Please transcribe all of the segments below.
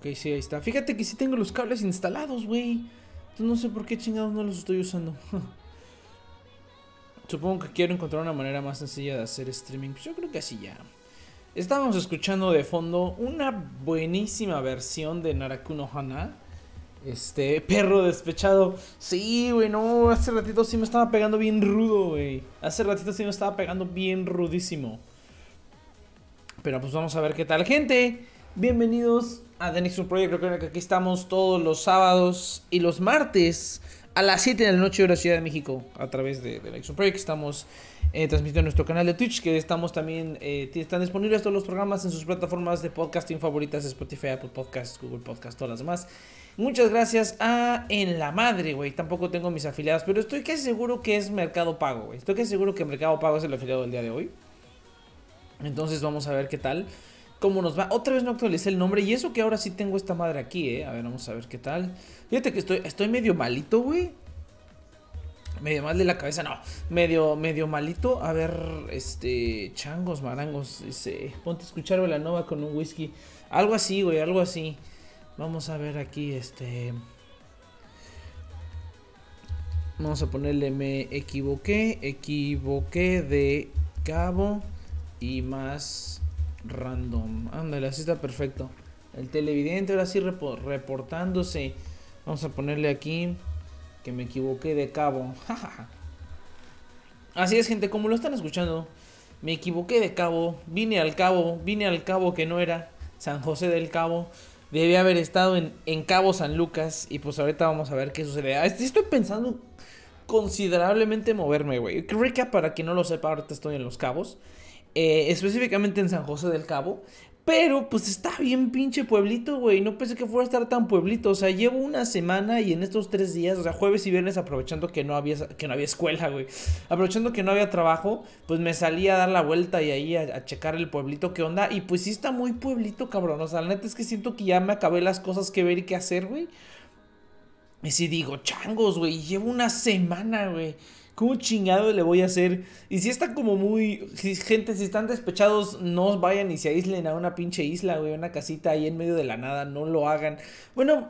Ok, sí, ahí está. Fíjate que sí tengo los cables instalados, güey. Entonces no sé por qué chingados no los estoy usando. Supongo que quiero encontrar una manera más sencilla de hacer streaming. Pues yo creo que así ya. Estábamos escuchando de fondo una buenísima versión de Narakuno Hana. Este, perro despechado. Sí, güey, no, hace ratito sí me estaba pegando bien rudo, güey. Hace ratito sí me estaba pegando bien rudísimo. Pero pues vamos a ver qué tal, gente. Bienvenidos a The Next Project. Recuerden que aquí estamos todos los sábados y los martes a las 7 de la noche de la Ciudad de México a través de The Next Project. Estamos eh, transmitiendo en nuestro canal de Twitch, que estamos también, eh, están disponibles todos los programas en sus plataformas de podcasting favoritas, Spotify, Apple Podcasts, Google Podcasts, todas las demás. Muchas gracias a En la Madre, güey. Tampoco tengo mis afiliados, pero estoy casi seguro que es Mercado Pago, güey. Estoy casi seguro que Mercado Pago es el afiliado del día de hoy. Entonces vamos a ver qué tal. Cómo nos va. Otra vez no actualicé el nombre. Y eso que ahora sí tengo esta madre aquí, eh. A ver, vamos a ver qué tal. Fíjate que estoy, estoy medio malito, güey. Medio mal de la cabeza, no. Medio, medio malito. A ver, este. Changos, marangos. Dice. Ponte a escuchar Velanova con un whisky. Algo así, güey, algo así. Vamos a ver aquí, este. Vamos a ponerle me equivoqué. Equivoqué de cabo. Y más random. Ándale, así está perfecto. El televidente ahora sí repo- reportándose. Vamos a ponerle aquí que me equivoqué de cabo. Así es, gente, como lo están escuchando. Me equivoqué de cabo. Vine al cabo. Vine al cabo que no era San José del Cabo. Debía haber estado en, en Cabo San Lucas. Y pues ahorita vamos a ver qué sucede. Ah, Estoy pensando considerablemente moverme, güey. Recap, para quien no lo sepa, ahorita estoy en Los Cabos. Eh, específicamente en San José del Cabo. Pero pues está bien pinche pueblito, güey. No pensé que fuera a estar tan pueblito. O sea, llevo una semana y en estos tres días, o sea, jueves y viernes, aprovechando que no había, que no había escuela, güey. Aprovechando que no había trabajo, pues me salí a dar la vuelta y ahí a, a checar el pueblito, qué onda. Y pues sí está muy pueblito, cabrón. O sea, la neta es que siento que ya me acabé las cosas que ver y que hacer, güey. Y si digo, changos, güey, llevo una semana, güey. ¿Cómo chingado le voy a hacer? Y si está como muy... Gente, si están despechados, no vayan y se aíslen a una pinche isla, güey. Una casita ahí en medio de la nada. No lo hagan. Bueno,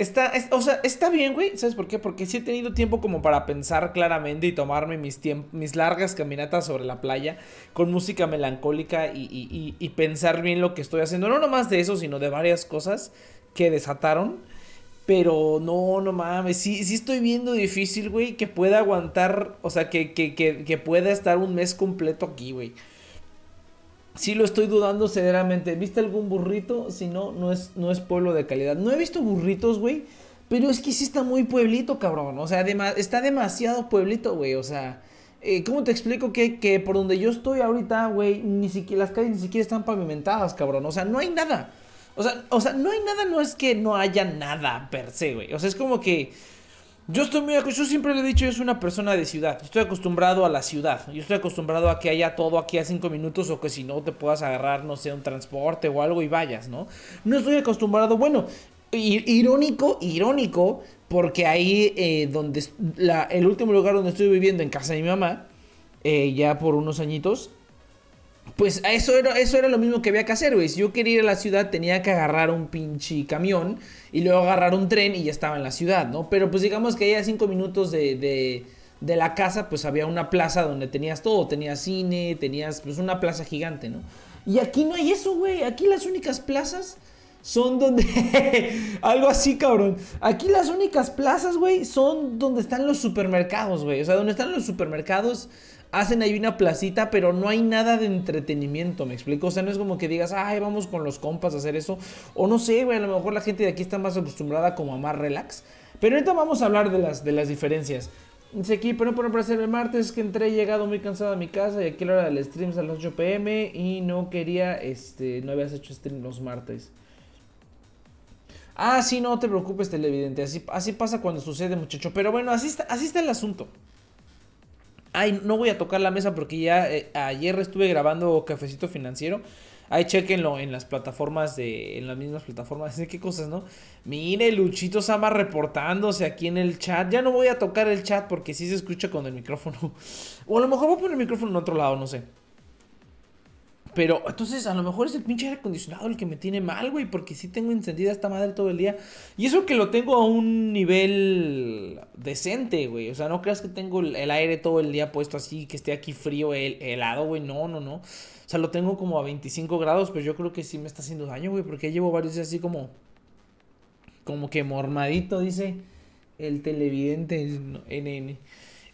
está... es- o sea, está bien, güey. ¿Sabes por qué? Porque sí he tenido tiempo como para pensar claramente y tomarme mis, mis largas caminatas sobre la playa con música melancólica y, y- y- y pensar bien lo que estoy haciendo. No nomás de eso, sino de varias cosas que desataron. Pero no, no mames, sí, sí estoy viendo difícil, güey, que pueda aguantar, o sea, que, que, que, que pueda estar un mes completo aquí, güey. Sí lo estoy dudando severamente. ¿Viste algún burrito? Si no, no es, no es pueblo de calidad. No he visto burritos, güey. Pero es que sí está muy pueblito, cabrón. O sea, está demasiado pueblito, güey. O sea, eh, ¿cómo te explico que, que por donde yo estoy ahorita, güey, ni siquiera las calles ni siquiera están pavimentadas, cabrón? O sea, no hay nada. O sea, o sea, no hay nada, no es que no haya nada per se, güey. O sea, es como que yo estoy muy acostumbrado, yo siempre le he dicho, yo soy una persona de ciudad. Estoy acostumbrado a la ciudad. Yo estoy acostumbrado a que haya todo aquí a cinco minutos o que si no te puedas agarrar, no sé, un transporte o algo y vayas, ¿no? No estoy acostumbrado, bueno, irónico, irónico, porque ahí eh, donde el último lugar donde estoy viviendo, en casa de mi mamá, eh, ya por unos añitos, pues eso era, eso era lo mismo que había que hacer, güey. Si yo quería ir a la ciudad, tenía que agarrar un pinche camión y luego agarrar un tren y ya estaba en la ciudad, ¿no? Pero pues digamos que ahí a cinco minutos de, de, de la casa, pues había una plaza donde tenías todo. Tenías cine, tenías pues una plaza gigante, ¿no? Y aquí no hay eso, güey. Aquí las únicas plazas son donde... Algo así, cabrón. Aquí las únicas plazas, güey, son donde están los supermercados, güey. O sea, donde están los supermercados, hacen ahí una placita, pero no hay nada de entretenimiento, ¿me explico? O sea, no es como que digas, ay, vamos con los compas a hacer eso. O no sé, a lo mejor la gente de aquí está más acostumbrada como a más relax. Pero ahorita vamos a hablar de las, de las diferencias. Dice aquí, pero no para hacer el martes que entré llegado muy cansado a mi casa y aquí la hora del stream es a las 8 pm y no quería, este, no habías hecho stream los martes. Ah, sí, no te preocupes, televidente. Así, así pasa cuando sucede, muchacho. Pero bueno, así está, así está el asunto. Ay, no voy a tocar la mesa porque ya eh, ayer estuve grabando Cafecito Financiero. Ahí chequenlo en las plataformas de. En las mismas plataformas. ¿Qué cosas, no? Mire, Luchito Sama reportándose aquí en el chat. Ya no voy a tocar el chat porque sí se escucha con el micrófono. O a lo mejor voy a poner el micrófono en otro lado, no sé. Pero entonces a lo mejor es el pinche aire acondicionado el que me tiene mal, güey. Porque sí tengo encendida esta madre todo el día. Y eso que lo tengo a un nivel decente, güey. O sea, no creas que tengo el aire todo el día puesto así, que esté aquí frío, el, helado, güey. No, no, no. O sea, lo tengo como a 25 grados, pero yo creo que sí me está haciendo daño, güey. Porque llevo varios días así como... Como que mormadito, dice el televidente NN.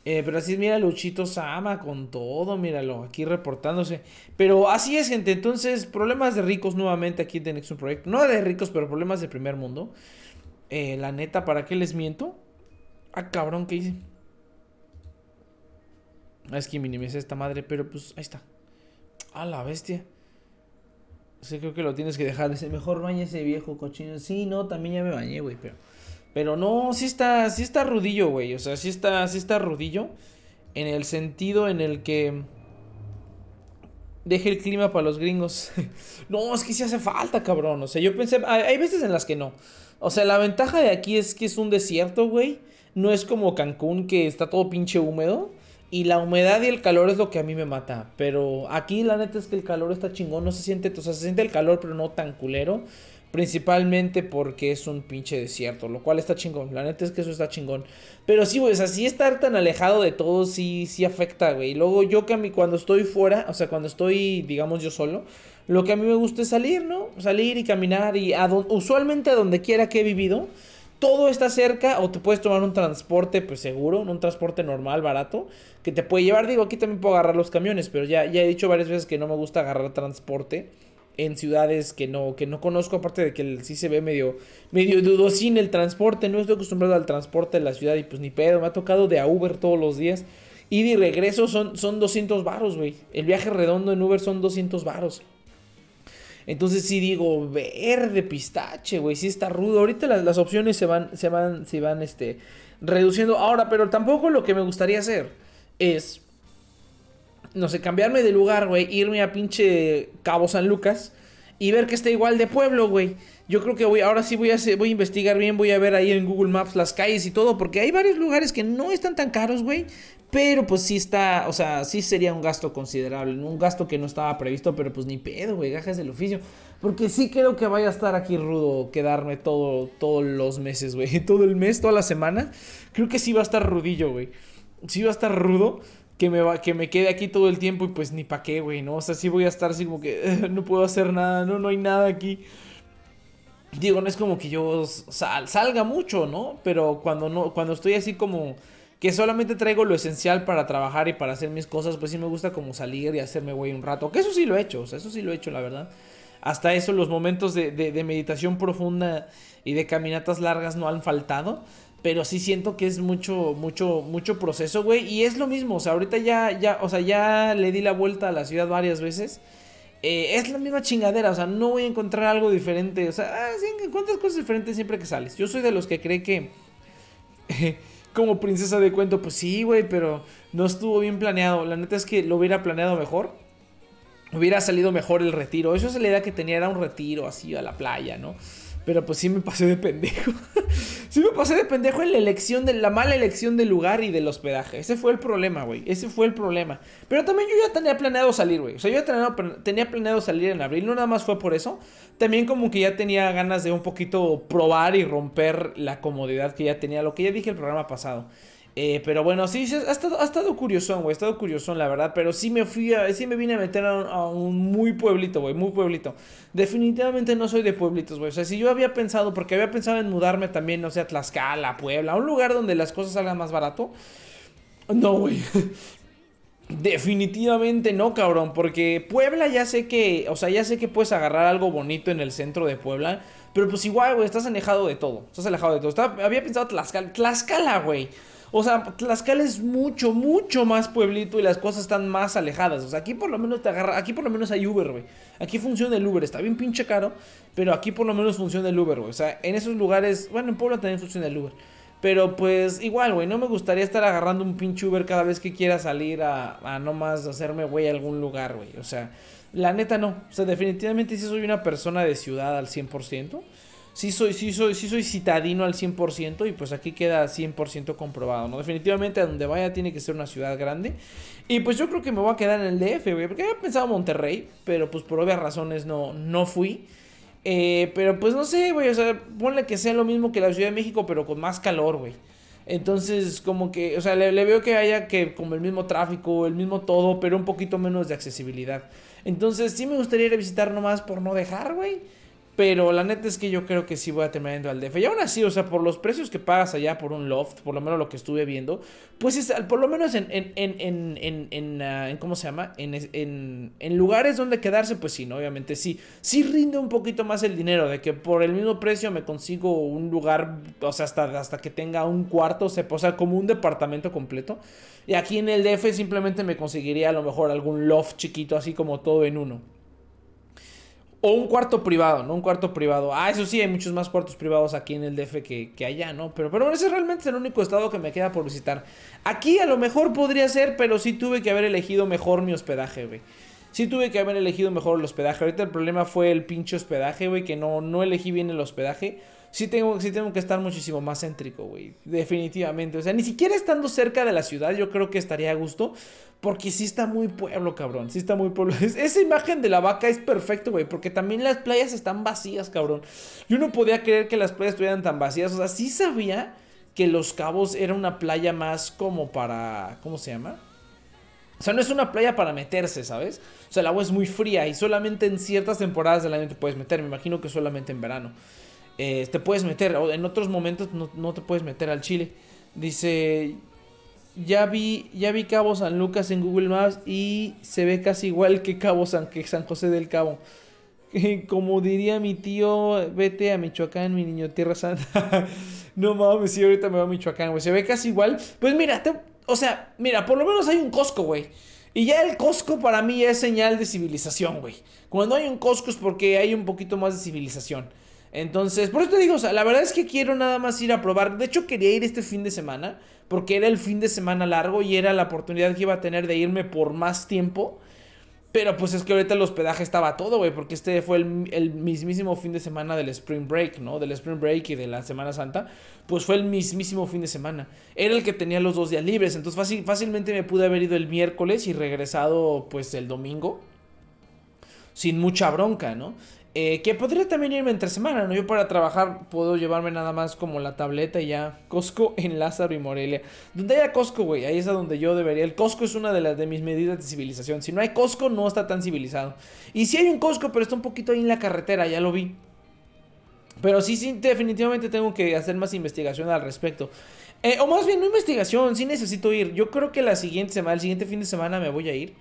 Eh, pero así es, mira, Luchito Sama con todo, míralo, aquí reportándose. Pero así es, gente. Entonces, problemas de ricos nuevamente aquí en Nexus Project. No de ricos, pero problemas de primer mundo. Eh, la neta, ¿para qué les miento? Ah, cabrón, ¿qué hice? Ah, es que minimicé esta madre, pero pues ahí está. A la bestia. Sí, creo que lo tienes que dejar. Mejor bañe ese viejo cochino. Sí, no, también ya me bañé, güey, pero. Pero no, sí está, sí está rudillo, güey. O sea, sí está, sí está rudillo. En el sentido en el que deje el clima para los gringos. no, es que sí hace falta, cabrón. O sea, yo pensé, hay veces en las que no. O sea, la ventaja de aquí es que es un desierto, güey. No es como Cancún que está todo pinche húmedo. Y la humedad y el calor es lo que a mí me mata. Pero aquí la neta es que el calor está chingón. No se siente, o sea, se siente el calor, pero no tan culero. Principalmente porque es un pinche desierto, lo cual está chingón. La neta es que eso está chingón. Pero sí, güey, o sea, sí estar tan alejado de todo, sí, sí afecta, güey. Luego yo que a mí cuando estoy fuera, o sea, cuando estoy, digamos, yo solo, lo que a mí me gusta es salir, ¿no? Salir y caminar y usualmente a donde quiera que he vivido, todo está cerca o te puedes tomar un transporte, pues seguro, un transporte normal, barato, que te puede llevar. Digo, aquí también puedo agarrar los camiones, pero ya, ya he dicho varias veces que no me gusta agarrar transporte en ciudades que no, que no conozco, aparte de que sí se ve medio, medio dudosín el transporte, no estoy acostumbrado al transporte de la ciudad y pues ni pedo, me ha tocado de a Uber todos los días. Y de regreso son, son 200 varos, güey. El viaje redondo en Uber son 200 varos. Entonces sí digo, verde pistache, güey, sí está rudo. Ahorita las, las, opciones se van, se van, se van, este, reduciendo. Ahora, pero tampoco lo que me gustaría hacer es no sé, cambiarme de lugar, güey, irme a pinche Cabo San Lucas y ver que está igual de pueblo, güey. Yo creo que voy, ahora sí voy a, voy a investigar bien, voy a ver ahí en Google Maps las calles y todo, porque hay varios lugares que no están tan caros, güey. Pero pues sí está, o sea, sí sería un gasto considerable, un gasto que no estaba previsto, pero pues ni pedo, güey, gajes del oficio. Porque sí creo que vaya a estar aquí rudo quedarme todo, todos los meses, güey. Todo el mes, toda la semana. Creo que sí va a estar rudillo, güey. Sí va a estar rudo que me, va, que me quede aquí todo el tiempo y pues ni pa' qué, güey, ¿no? O sea, sí voy a estar así como que no puedo hacer nada, no, no hay nada aquí. Digo, no es como que yo salga mucho, ¿no? Pero cuando no, cuando estoy así como que solamente traigo lo esencial para trabajar y para hacer mis cosas, pues sí me gusta como salir y hacerme güey un rato. Que eso sí lo he hecho, o sea, eso sí lo he hecho, la verdad. Hasta eso, los momentos de, de meditación profunda y de caminatas largas no han faltado. Pero sí siento que es mucho, mucho, mucho proceso, güey. Y es lo mismo, o sea, ahorita ya, ya, o sea, ya le di la vuelta a la ciudad varias veces. Eh, es la misma chingadera, o sea, no voy a encontrar algo diferente. O sea, ah, sí, encuentras cosas diferentes siempre que sales. Yo soy de los que cree que, como princesa de cuento, pues sí, güey, pero no estuvo bien planeado. La neta es que lo hubiera planeado mejor. Hubiera salido mejor el retiro. Eso es la idea que tenía, era un retiro así a la playa, ¿no? Pero pues sí me pasé de pendejo. sí me pasé de pendejo en la elección de la mala elección del lugar y del hospedaje. Ese fue el problema, güey. Ese fue el problema. Pero también yo ya tenía planeado salir, güey. O sea, yo ya tenía, planeado salir en abril. No nada más fue por eso. También como que ya tenía ganas de un poquito probar y romper la comodidad que ya tenía. Lo que ya dije el programa pasado. Eh, pero bueno, sí, ha estado, ha estado curiosón, güey. Ha estado curiosón, la verdad. Pero sí me fui a, sí me vine a meter a un, muy pueblito, güey. Muy pueblito. Definitivamente no soy de pueblitos, güey. O sea, si yo había pensado, porque había pensado en mudarme también, no sé, a Tlaxcala, Puebla, a un lugar donde las cosas salgan más barato. No, güey. Definitivamente no, cabrón, porque Puebla ya sé que, o sea, ya sé que puedes agarrar algo bonito en el centro de Puebla, pero pues igual, güey, estás alejado de todo, estás alejado de todo. Había pensado Tlaxcala, Tlaxcala, güey. O sea, Tlaxcala es mucho, mucho más pueblito y las cosas están más alejadas. O sea, aquí por lo menos te agarra, aquí por lo menos hay Uber, güey. Aquí funciona el Uber, está bien pinche caro, pero aquí por lo menos funciona el Uber, güey. O sea, en esos lugares, bueno, en Puebla también funciona el Uber. Pero pues igual, güey, no me gustaría estar agarrando un pinche Uber cada vez que quiera salir a, a nomás hacerme güey a algún lugar, güey. O sea, la neta no. O sea, definitivamente sí soy una persona de ciudad al 100%. Sí soy, sí soy, sí soy citadino al 100% y pues aquí queda 100% comprobado, ¿no? Definitivamente a donde vaya tiene que ser una ciudad grande. Y pues yo creo que me voy a quedar en el DF, güey, porque había pensado Monterrey, pero pues por obvias razones no, no fui. Eh, pero pues no sé, güey, o sea, ponle que sea lo mismo que la Ciudad de México, pero con más calor, güey. Entonces, como que, o sea, le, veo que haya que como el mismo tráfico, el mismo todo, pero un poquito menos de accesibilidad. Entonces, sí me gustaría ir a visitar nomás por no dejar, güey. Pero la neta es que yo creo que sí voy a terminar yendo al DF. Y aún así, o sea, por los precios que pagas allá por un loft, por lo menos lo que estuve viendo, pues es, por lo menos en, en, en, en, en, ah, ¿cómo se llama? En, es- en, en lugares donde quedarse, pues sí, ¿no? Obviamente sí. Sí rinde un poquito más el dinero, de que por el mismo precio me consigo un lugar, o sea, hasta, hasta que tenga un cuarto, o sea, como un departamento completo. Y aquí en el DF simplemente me conseguiría a lo mejor algún loft chiquito, así como todo en uno. O un cuarto privado, ¿no? Un cuarto privado. Ah, eso sí, hay muchos más cuartos privados aquí en el DF que, que allá, ¿no? Pero, pero bueno, ese realmente es el único estado que me queda por visitar. Aquí a lo mejor podría ser, pero sí tuve que haber elegido mejor mi hospedaje, güey. Sí tuve que haber elegido mejor el hospedaje. Ahorita el problema fue el pinche hospedaje, güey, que no, no elegí bien el hospedaje. Sí tengo, tengo que estar muchísimo más céntrico, güey. Definitivamente. O sea, ni siquiera estando cerca de la ciudad, yo creo que estaría a gusto. Porque sí está muy pueblo, cabrón. Sí está muy pueblo. Es- esa imagen de la vaca es perfecto, güey. Porque también las playas están vacías, cabrón. Yo no podía creer que las playas estuvieran tan vacías. O sea, sí sabía que Los Cabos era una playa más como para. ¿Cómo se llama? O sea, no es una playa para meterse, ¿sabes? O sea, el agua es muy fría y solamente en ciertas temporadas del año te puedes meter. Me imagino que solamente en verano. Eh, te puedes meter, o en otros momentos no, no te puedes meter al Chile. Dice, ya vi, ya vi Cabo San Lucas en Google Maps y se ve casi igual que Cabo San, que San José del Cabo. Como diría mi tío, vete a Michoacán, mi niño, Tierra Santa. no mames, sí, ahorita me voy a Michoacán, güey. Se ve casi igual. Pues mira, o sea, mira, por lo menos hay un Costco, güey. Y ya el Costco para mí es señal de civilización, güey. Cuando hay un Costco es porque hay un poquito más de civilización. Entonces, por eso te digo, o sea, la verdad es que quiero nada más ir a probar. De hecho, quería ir este fin de semana, porque era el fin de semana largo y era la oportunidad que iba a tener de irme por más tiempo. Pero pues es que ahorita el hospedaje estaba todo, güey, porque este fue el, mismísimo fin de semana del Spring Break, ¿no? Del Spring Break y de la Semana Santa. Pues fue el mismísimo fin de semana. Era el que tenía los dos días libres, entonces fácil, fácilmente me pude haber ido el miércoles y regresado pues el domingo. Sin mucha bronca, ¿no? Eh, que podría también irme entre semana, ¿no? Yo para trabajar puedo llevarme nada más como la tableta y ya. Costco en Lázaro y Morelia. Donde haya Costco, güey, ahí es a donde yo debería. El Costco es una de las de mis medidas de civilización. Si no hay Costco, no está tan civilizado. Y si hay un Costco, pero está un poquito ahí en la carretera, ya lo vi. Pero sí, sí, definitivamente tengo que hacer más investigación al respecto. Eh, o más bien, no investigación, sí necesito ir. Yo creo que la siguiente semana, el siguiente fin de semana me voy a ir.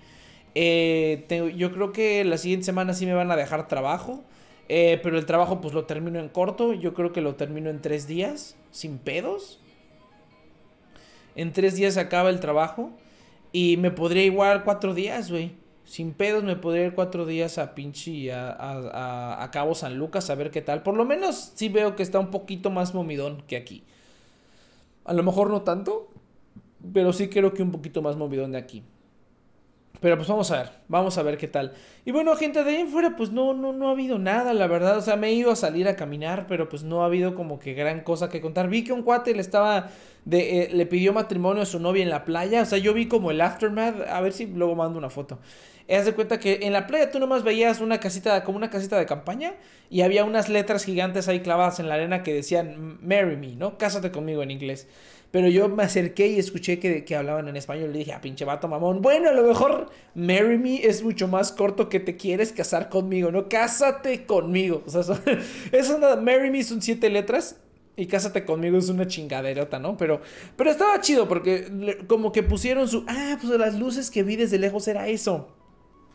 Eh, yo creo que la siguiente semana sí me van a dejar trabajo. eh, pero el trabajo pues lo termino en corto. Yo creo que lo termino en tres días. Sin pedos. En tres días acaba el trabajo. Y me podría igual cuatro días, güey. Sin pedos me podría ir cuatro días a pinche a, a, a- a Cabo San Lucas a ver qué tal. Por lo menos sí veo que está un poquito más momidón que aquí. A lo mejor no tanto. Pero sí creo que un poquito más movidón de aquí. Pero pues vamos a ver, vamos a ver qué tal. Y bueno, gente, de ahí en fuera, pues no, no, no ha habido nada, la verdad. O sea, me he ido a salir a caminar, pero pues no ha habido como que gran cosa que contar. Vi que un cuate le estaba, de, eh, le pidió matrimonio a su novia en la playa. O sea, yo vi como el aftermath. A ver si luego mando una foto. Haz de cuenta que en la playa tú nomás veías una casita, como una casita de campaña, y había unas letras gigantes ahí clavadas en la arena que decían Marry me, ¿no? Cásate conmigo en inglés. Pero yo me acerqué y escuché que, que hablaban en español le dije, ah, pinche vato mamón. Bueno, a lo mejor Marry Me es mucho más corto que te quieres casar conmigo, ¿no? Cásate conmigo. O sea, son- es una, Marry Me son siete letras y Cásate conmigo es una chingaderota, ¿no? Pero, pero estaba chido porque como que pusieron su... Ah, pues las luces que vi desde lejos era eso.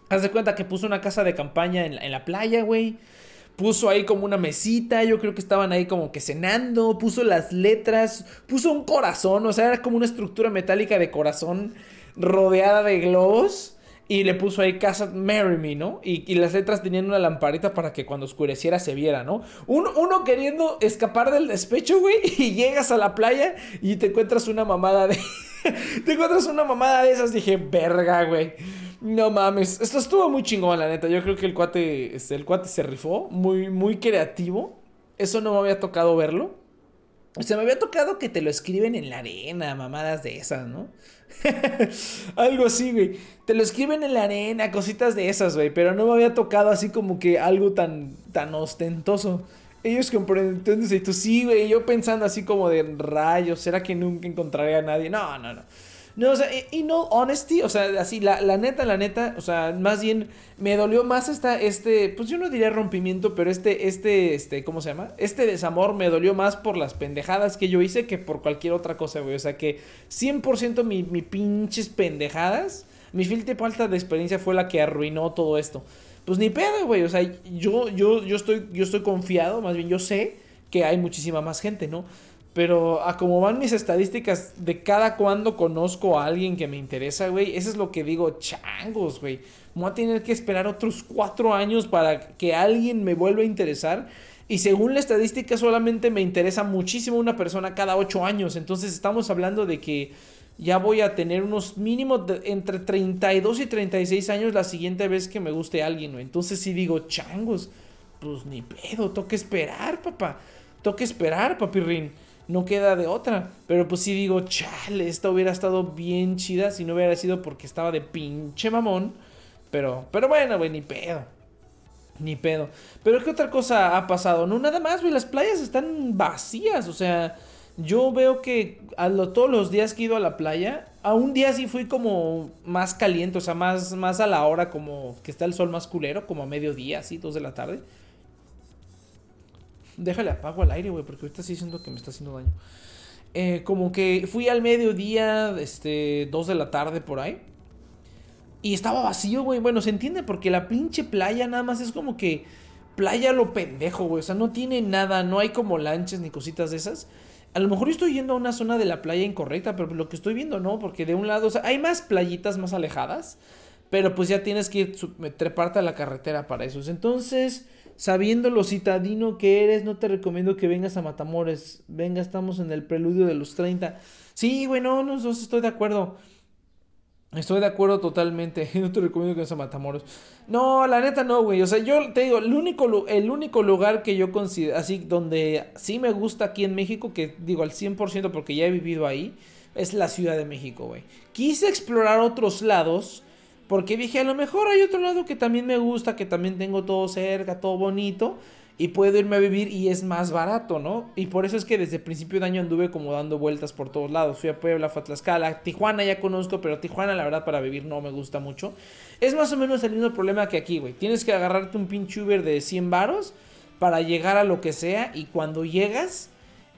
Haz de cuenta que puso una casa de campaña en en la playa, güey. Puso ahí como una mesita, yo creo que estaban ahí como que cenando, puso las letras, puso un corazón, o sea, era como una estructura metálica de corazón rodeada de globos. Y le puso ahí casa Marry Me, ¿no? Y, y las letras tenían una lamparita para que cuando oscureciera se viera, ¿no? Uno, uno queriendo escapar del despecho, güey, y llegas a la playa y te encuentras una mamada de... te encuentras una mamada de esas, dije, verga, güey. No mames, esto estuvo muy chingón, la neta. Yo creo que el cuate, este, el cuate se rifó, muy, muy creativo. Eso no me había tocado verlo. O sea, me había tocado que te lo escriben en la arena, mamadas de esas, ¿no? algo así, güey. Te lo escriben en la arena, cositas de esas, güey. Pero no me había tocado así como que algo tan, tan ostentoso. Ellos comprenden, entonces, y tú sí, güey. Yo pensando así como de rayos, ¿será que nunca encontraré a nadie? No, no, no. No, o sea, y no honesty, o sea, así, la, la neta, la neta, o sea, más bien me dolió más esta, este, pues yo no diría rompimiento, pero este, este, este, ¿cómo se llama? Este desamor me dolió más por las pendejadas que yo hice que por cualquier otra cosa, güey. O sea, que 100% mi, mi pinches pendejadas, mi filtro falta de experiencia fue la que arruinó todo esto. Pues ni pedo, güey, o sea, yo, yo, yo estoy, yo estoy confiado, más bien yo sé que hay muchísima más gente, ¿no? Pero a como van mis estadísticas de cada cuando conozco a alguien que me interesa, güey, eso es lo que digo, changos, güey. Voy a tener que esperar otros cuatro años para que alguien me vuelva a interesar. Y según la estadística solamente me interesa muchísimo una persona cada ocho años. Entonces estamos hablando de que ya voy a tener unos mínimos entre 32 y 36 años la siguiente vez que me guste alguien, güey. Entonces sí digo, changos, pues ni pedo, toca esperar, papá. Toca esperar, papirrín no queda de otra. Pero pues sí digo, chale, esta hubiera estado bien chida si no hubiera sido porque estaba de pinche mamón. Pero, pero bueno, güey, ni pedo. Ni pedo. Pero ¿qué otra cosa ha pasado? No, nada más, güey, las playas están vacías. O sea, yo veo que a lo, todos los días que he ido a la playa, a un día sí fui como más caliente, o sea, más, más a la hora como que está el sol más culero, como a mediodía, así, dos de la tarde. Déjale apago al aire, güey, porque ahorita sí siento que me está haciendo daño. Eh, como que fui al mediodía, este, 2 de la tarde por ahí. Y estaba vacío, güey. Bueno, se entiende porque la pinche playa nada más es como que playa lo pendejo, güey. O sea, no tiene nada, no hay como lanchas ni cositas de esas. A lo mejor yo estoy yendo a una zona de la playa incorrecta, pero lo que estoy viendo no, porque de un lado, o sea, hay más playitas más alejadas, pero pues ya tienes que ir, treparte a la carretera para eso. Entonces, sabiendo lo citadino que eres, no te recomiendo que vengas a Matamores. Venga, estamos en el preludio de los 30. Sí, güey, no, no, estoy de acuerdo. Estoy de acuerdo totalmente. No te recomiendo que vayas a Matamoros. No, la neta no, güey. O sea, yo te digo, el único, el único lugar que yo considero, así, donde sí me gusta aquí en México, que digo al 100% porque ya he vivido ahí, es la Ciudad de México, güey. Quise explorar otros lados. Porque dije, a lo mejor hay otro lado que también me gusta, que también tengo todo cerca, todo bonito. Y puedo irme a vivir y es más barato, ¿no? Y por eso es que desde el principio de año anduve como dando vueltas por todos lados. Fui a Puebla, fui a Tlaxcala, Tijuana ya conozco, pero Tijuana la verdad para vivir no me gusta mucho. Es más o menos el mismo problema que aquí, güey. Tienes que agarrarte un pinche Uber de 100 varos para llegar a lo que sea y cuando llegas,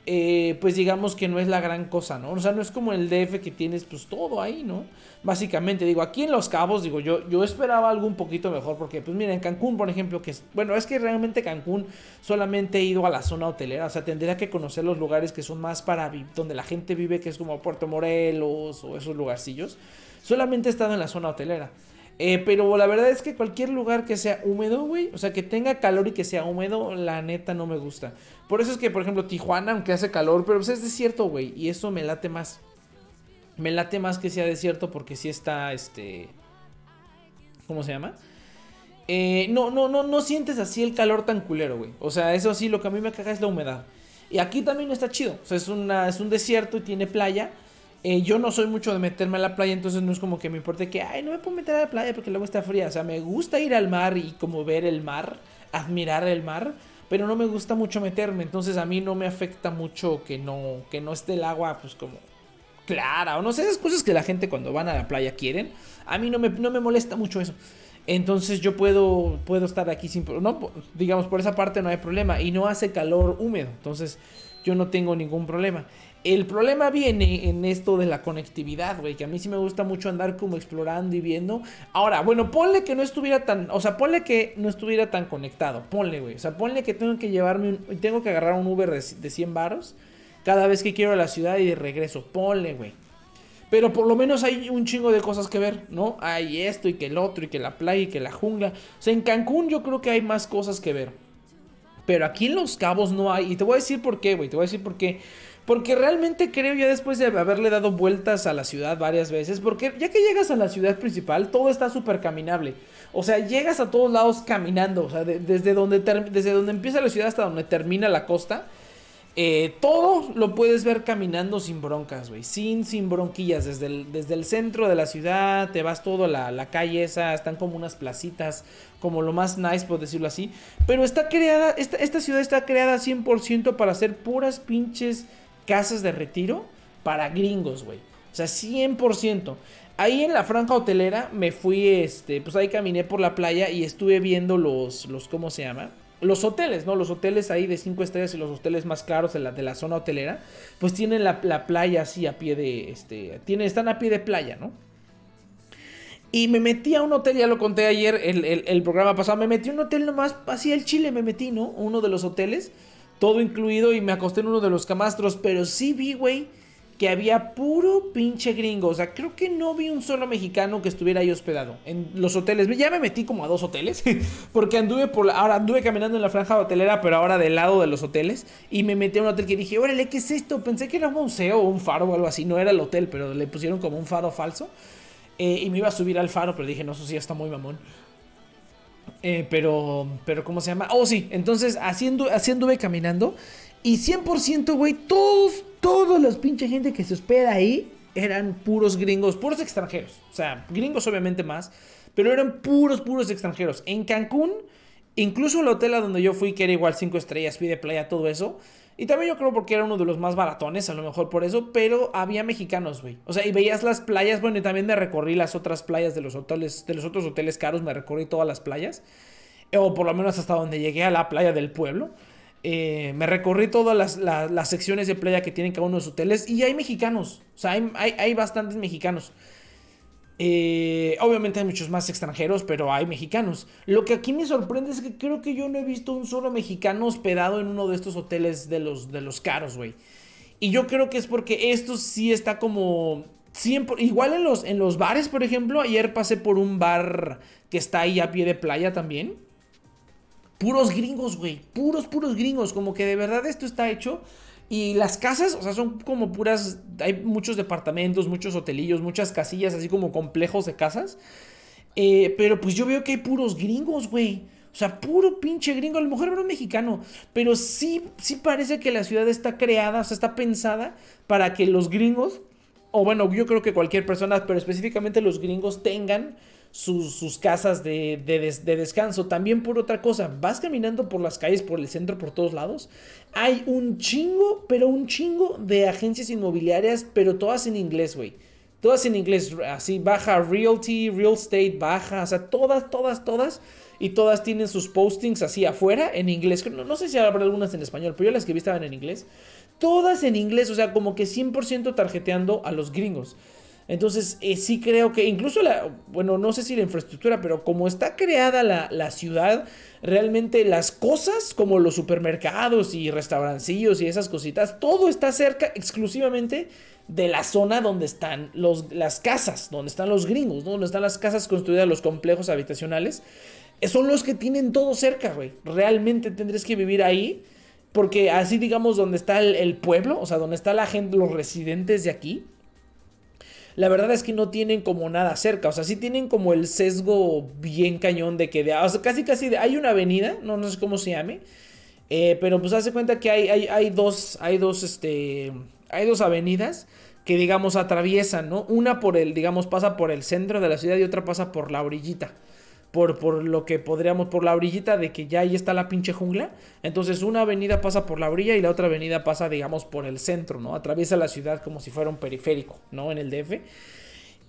eh, pues digamos que no es la gran cosa, ¿no? O sea, no es como el DF que tienes pues todo ahí, ¿no? Básicamente, digo, aquí en Los Cabos, digo, yo, yo esperaba algo un poquito mejor, porque pues mira, en Cancún, por ejemplo, que es, bueno, es que realmente Cancún solamente he ido a la zona hotelera, o sea, tendría que conocer los lugares que son más para donde la gente vive, que es como Puerto Morelos o esos lugarcillos. Solamente he estado en la zona hotelera. Eh, pero la verdad es que cualquier lugar que sea húmedo, güey, o sea, que tenga calor y que sea húmedo, la neta no me gusta. Por eso es que, por ejemplo, Tijuana, aunque hace calor, pero pues es desierto, güey, y eso me late más. Me late más que sea desierto porque sí está, este... ¿Cómo se llama? Eh, no, no, no, no sientes así el calor tan culero, güey. O sea, eso sí, lo que a mí me caga es la humedad. Y aquí también está chido. O sea, es, una, es un desierto y tiene playa. Eh, yo no soy mucho de meterme a la playa, entonces no es como que me importe que, ay, no me puedo meter a la playa porque luego está fría. O sea, me gusta ir al mar y como ver el mar, admirar el mar. pero no me gusta mucho meterme, entonces a mí no me afecta mucho que no, que no esté el agua pues como clara o no sé, esas cosas que la gente cuando van a la playa quieren, a mí no me, no me molesta mucho eso. Entonces yo puedo, puedo estar aquí sin... No, digamos, por esa parte no hay problema. Y no hace calor húmedo. Entonces yo no tengo ningún problema. El problema viene en esto de la conectividad, güey. Que a mí sí me gusta mucho andar como explorando y viendo. Ahora, bueno, ponle que no estuviera tan... O sea, ponle que no estuviera tan conectado. Ponle, güey. O sea, ponle que tengo que llevarme un... Tengo que agarrar un Uber de, de 100 varos. Cada vez que quiero a la ciudad y de regreso. Ponle, güey. Pero por lo menos hay un chingo de cosas que ver, ¿no? Hay esto y que el otro y que la playa y que la jungla. O sea, en Cancún yo creo que hay más cosas que ver. Pero aquí en Los Cabos no hay. Y te voy a decir por qué, güey. Te voy a decir por qué. Porque realmente creo ya después de haberle dado vueltas a la ciudad varias veces. Porque ya que llegas a la ciudad principal, todo está súper caminable. O sea, llegas a todos lados caminando. O sea, desde, donde desde donde empieza la ciudad hasta donde termina la costa eh, todo lo puedes ver caminando sin broncas, güey. Sin, sin bronquillas. Desde el, desde el centro de la ciudad, te vas todo la, la calle esa. Están como unas placitas, como lo más nice, por decirlo así. Pero está creada, esta, esta ciudad está creada 100% para hacer puras pinches casas de retiro para gringos, güey. O sea, 100%. Ahí en la franja hotelera me fui, este, pues ahí caminé por la playa y estuve viendo los, los, ¿cómo se llama? Los hoteles, ¿no? Los hoteles ahí de 5 estrellas y los hoteles más caros de la, de la zona hotelera, pues tienen la, playa así a pie de, este, tienen, están a pie de playa, ¿no? Y me metí a un hotel, ya lo conté ayer, el, el, programa pasado, me metí a un hotel nomás, así el Chile me metí, ¿no? Uno de los hoteles, todo incluido y me acosté en uno de los camastros, pero sí vi, güey, que había puro pinche gringo. O sea, creo que no vi un solo mexicano que estuviera ahí hospedado en los hoteles. Ya me metí como a dos hoteles, porque anduve por ahora anduve caminando en la franja hotelera, pero ahora del lado de los hoteles y me metí a un hotel que dije, "Órale, ¿qué es esto?" Pensé que era un museo o un faro o algo así, no era el hotel, pero le pusieron como un faro falso. Eh, y me iba a subir al faro, pero dije, "No, eso sí está muy mamón." Eh, pero, pero, ¿cómo se llama? Oh, sí, entonces así, así anduve caminando. Y 100%, güey, todos, todos los pinche gente que se hospeda ahí eran puros gringos, puros extranjeros. O sea, gringos obviamente más, pero eran puros, puros extranjeros. En Cancún, incluso el hotel a donde yo fui, que era igual 5 estrellas, pide playa, todo eso. Y también yo creo porque era uno de los más baratones, a lo mejor por eso, pero había mexicanos, güey. O sea, y veías las playas, bueno, y también me recorrí las otras playas de los hoteles, de los otros hoteles caros, me recorrí todas las playas. O por lo menos hasta donde llegué a la playa del pueblo. Eh, me recorrí todas las, secciones de playa que tienen cada uno de los hoteles y hay mexicanos, o sea, hay, bastantes mexicanos. Eh, obviamente hay muchos más extranjeros, pero hay mexicanos. Lo que aquí me sorprende es que creo que yo no he visto un solo mexicano hospedado en uno de estos hoteles de los, de los caros, güey. Y yo creo que es porque esto sí está como... Igual en los, en los bares, por ejemplo, ayer pasé por un bar que está ahí a pie de playa también puros gringos, güey. Puros, puros gringos. Como que de verdad esto está hecho. Y las casas, o sea, son como puras. Hay muchos departamentos, muchos hotelillos, muchas casillas, así como complejos de casas. Eh, pero pues yo veo que hay puros gringos, güey. O sea, puro pinche gringo. A lo mejor era un mexicano. Pero sí, sí parece que la ciudad está creada, o sea, está pensada para que los gringos. O bueno, yo creo que cualquier persona, pero específicamente los gringos tengan sus, casas de, descanso. También por otra cosa, vas caminando por las calles, por el centro, por todos lados. Hay un chingo, pero un chingo de agencias inmobiliarias, pero todas en inglés, güey. Todas en inglés, así baja realty, real estate, baja, o sea, todas, todas, todas. Y todas tienen sus postings así afuera en inglés. No, no sé si habrá algunas en español, pero yo las que vi estaban en inglés. Todas en inglés, o sea, como que 100% tarjeteando a los gringos. Entonces, eh, sí creo que incluso la, bueno, no sé si la infraestructura, pero como está creada la, ciudad, realmente las cosas como los supermercados y restaurancillos y esas cositas, todo está cerca exclusivamente de la zona donde están los, las casas, donde están los gringos, donde están las casas construidas, los complejos habitacionales. Eh, son los que tienen todo cerca, güey. Realmente tendrías que vivir ahí. Porque así digamos donde está el, el pueblo, o sea, donde está la gente, los residentes de aquí, la verdad es que no tienen como nada cerca. O sea, sí tienen como el sesgo bien cañón de que de, o sea, casi casi de, hay una avenida, no, no sé cómo se llame. Eh, pero pues hace cuenta que hay, hay, hay dos, hay dos, este, hay dos avenidas que digamos atraviesan, ¿no? Una por el, digamos, pasa por el centro de la ciudad y otra pasa por la orillita por, por lo que podríamos, por la orillita de que ya ahí está la pinche jungla. Entonces una avenida pasa por la orilla y la otra avenida pasa, digamos, por el centro, ¿no? Atraviesa la ciudad como si fuera un periférico, ¿no? En el DF.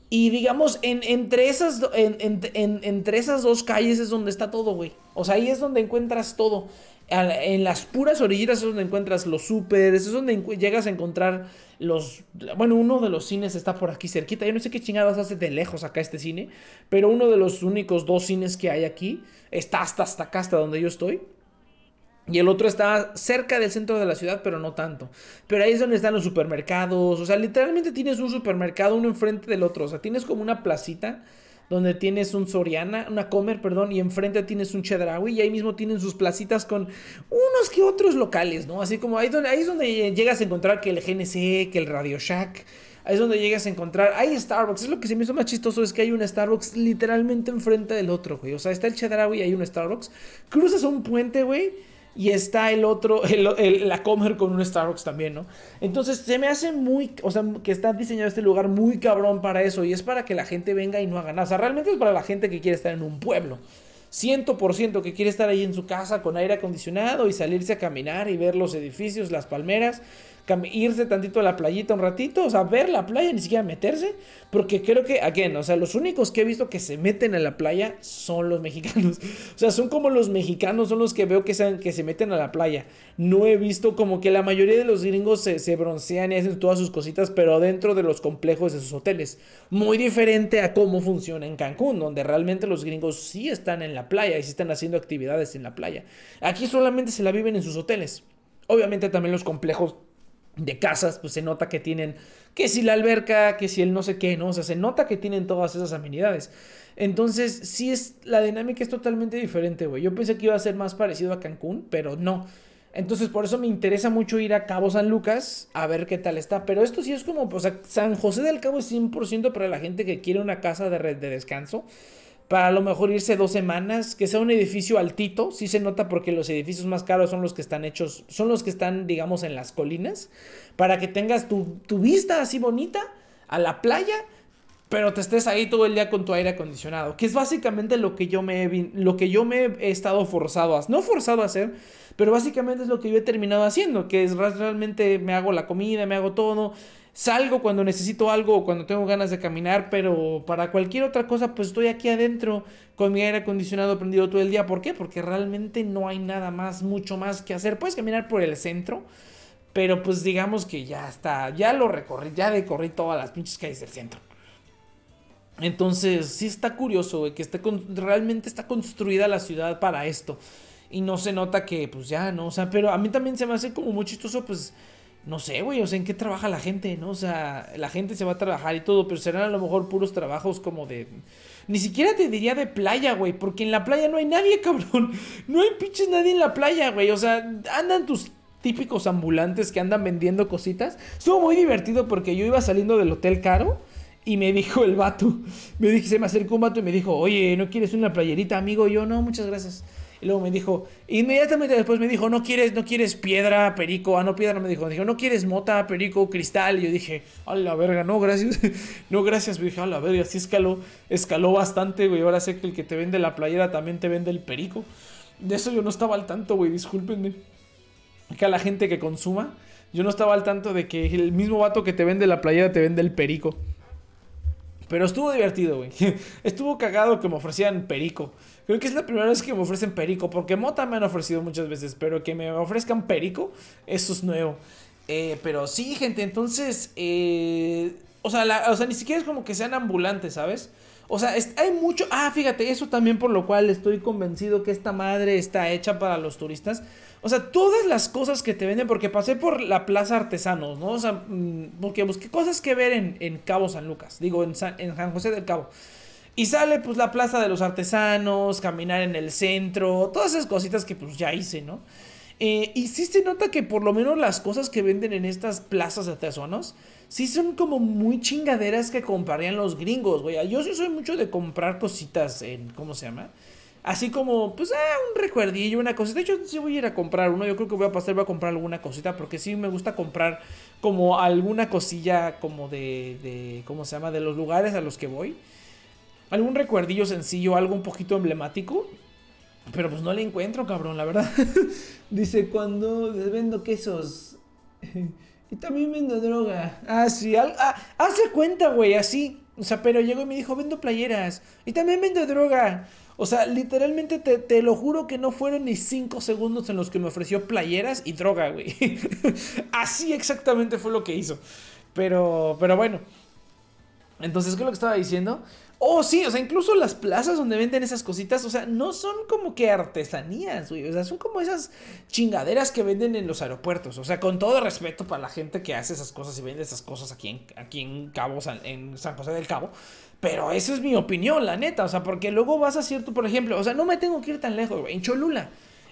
Y digamos, en, entre, esas, en- en- entre esas dos calles es donde está todo, güey. O sea, ahí es donde encuentras todo. En las puras orillitas es donde encuentras los supers, es donde llegas a encontrar los... Bueno, uno de los cines está por aquí cerquita. Yo no sé qué chingadas hace de lejos acá este cine, pero uno de los únicos dos cines que hay aquí está hasta, hasta acá, hasta donde yo estoy. Y el otro está cerca del centro de la ciudad, pero no tanto. Pero ahí es donde están los supermercados. O sea, literalmente tienes un supermercado uno enfrente del otro. O sea, tienes como una placita donde tienes un Soriana, una Comer, perdón, y enfrente tienes un Chedraui. Y ahí mismo tienen sus placitas con unos que otros locales, ¿no? Así como ahí, donde, ahí es donde llegas a encontrar que el GNC, que el Radio Shack. Ahí es donde llegas a encontrar. Hay Starbucks. Es lo que se me hizo más chistoso. Es que hay un Starbucks literalmente enfrente del otro, güey. O sea, está el Chedraui y hay un Starbucks. Cruzas un puente, güey. Y está el otro, el, el- la Comer con un Starbucks también, ¿no? Entonces se me hace muy, o sea, que está diseñado este lugar muy cabrón para eso. Y es para que la gente venga y no haga nada. O sea, realmente es para la gente que quiere estar en un pueblo. 100% que quiere estar ahí en su casa con aire acondicionado y salirse a caminar y ver los edificios, las palmeras, irse tantito a la playita un ratito, o sea, ver la playa, ni siquiera meterse, porque creo que, again, o sea, los únicos que he visto que se meten a la playa son los mexicanos. O sea, son como los mexicanos, son los que veo que se, que se meten a la playa. No he visto como que la mayoría de los gringos se, se broncean y hacen todas sus cositas, pero dentro de los complejos de sus hoteles. Muy diferente a cómo funciona en Cancún, donde realmente los gringos sí están en la playa y sí están haciendo actividades en la playa. Aquí solamente se la viven en sus hoteles. Obviamente también los complejos de casas, pues se nota que tienen que si la alberca, que si el no sé qué, ¿no? O sea, se nota que tienen todas esas amenidades. Entonces, sí es, la dinámica es totalmente diferente, güey. Yo pensé que iba a ser más parecido a Cancún, pero no. Entonces, por eso me interesa mucho ir a Cabo San Lucas a ver qué tal está. Pero esto sí es como, o sea, San José del Cabo es 100% para la gente que quiere una casa de, de descanso. Para a lo mejor irse dos semanas, que sea un edificio altito, sí se nota porque los edificios más caros son los que están hechos, son los que están, digamos, en las colinas, para que tengas tu, tu vista así bonita a la playa, pero te estés ahí todo el día con tu aire acondicionado, que es básicamente lo que yo me he, lo que yo me he estado forzado a, no forzado a hacer, pero básicamente es lo que yo he terminado haciendo, que es realmente me hago la comida, me hago todo, salgo cuando necesito algo o cuando tengo ganas de caminar, pero para cualquier otra cosa pues estoy aquí adentro con mi aire acondicionado prendido todo el día, ¿por qué? Porque realmente no hay nada más, mucho más que hacer, puedes caminar por el centro, pero pues digamos que ya está, ya lo recorrí, ya recorrí todas las pinches calles del centro. Entonces, sí está curioso, que realmente está construida la ciudad para esto. Y no se nota que, pues ya, ¿no? O sea, pero a mí también se me hace como muy chistoso, pues, no sé, güey, o sea, ¿en qué trabaja la gente, no? O sea, la gente se va a trabajar y todo, pero serán a lo mejor puros trabajos como de... Ni siquiera te diría de playa, güey, porque en la playa no hay nadie, cabrón. No hay pinches nadie en la playa, güey. O sea, andan tus típicos ambulantes que andan vendiendo cositas. Estuvo muy divertido porque yo iba saliendo del hotel caro. Y me dijo el vato, me dije, se me acercó un vato y me dijo, oye, ¿no quieres una playerita, amigo? Yo, no, muchas gracias. Y luego me dijo, inmediatamente después me dijo, no quieres, no quieres piedra, perico, ah, no piedra, no me dijo, me dijo, no quieres mota, perico, cristal. Y yo dije, a la verga, no, gracias, no, gracias, me dije, a la verga, sí escaló, escaló bastante, güey, ahora sé que el que te vende la playera también te vende el perico. De eso yo no estaba al tanto, güey, discúlpenme. Que a la gente que consuma, yo no estaba al tanto de que el mismo vato que te vende la playera te vende el perico. Pero estuvo divertido, güey. Estuvo cagado que me ofrecían perico. Creo que es la primera vez que me ofrecen perico. Porque mota me han ofrecido muchas veces. Pero que me ofrezcan perico, eso es nuevo. Eh, pero sí, gente, entonces. eh, o, sea, o sea, ni siquiera es como que sean ambulantes, ¿sabes? O sea, hay mucho. Ah, fíjate, eso también por lo cual estoy convencido que esta madre está hecha para los turistas. O sea, todas las cosas que te venden, porque pasé por la Plaza Artesanos, ¿no? O sea, mm, porque busqué cosas que ver en, en Cabo San Lucas, digo, en San, en San José del Cabo. Y sale pues la Plaza de los Artesanos, caminar en el centro, todas esas cositas que pues ya hice, ¿no? Eh, y sí se nota que por lo menos las cosas que venden en estas plazas de artesanos, sí son como muy chingaderas que comprarían los gringos, güey. Yo sí soy mucho de comprar cositas en, ¿cómo se llama? Así como, pues, ah, un recuerdillo, una cosita. Hecho, sí voy a ir a comprar uno. Yo creo que voy a pasar, voy a comprar alguna cosita. Porque sí me gusta comprar como alguna cosilla como de, de ¿cómo se llama? De los lugares a los que voy. Algún recuerdillo sencillo, algo un poquito emblemático. Pero pues no le encuentro, cabrón, la verdad. Dice, cuando vendo quesos. y también vendo droga. Ah, sí, ah, hace cuenta, güey, así. O sea, pero llegó y me dijo, vendo playeras. Y también vendo droga. O sea, literalmente te, te, lo juro que no fueron ni cinco segundos en los que me ofreció playeras y droga, güey. así exactamente fue lo que hizo. Pero, pero bueno. Entonces, ¿qué es lo que estaba diciendo? Oh, sí, o sea, incluso las plazas donde venden esas cositas, o sea, no son como que artesanías, güey. O sea, son como esas chingaderas que venden en los aeropuertos. O sea, con todo respeto para la gente que hace esas cosas y vende esas cosas aquí en, aquí en Cabo, en San José del Cabo. Pero esa es mi opinión, la neta. O sea, porque luego vas a cierto, por ejemplo, o sea, no me tengo que ir tan lejos, güey. En Cholula.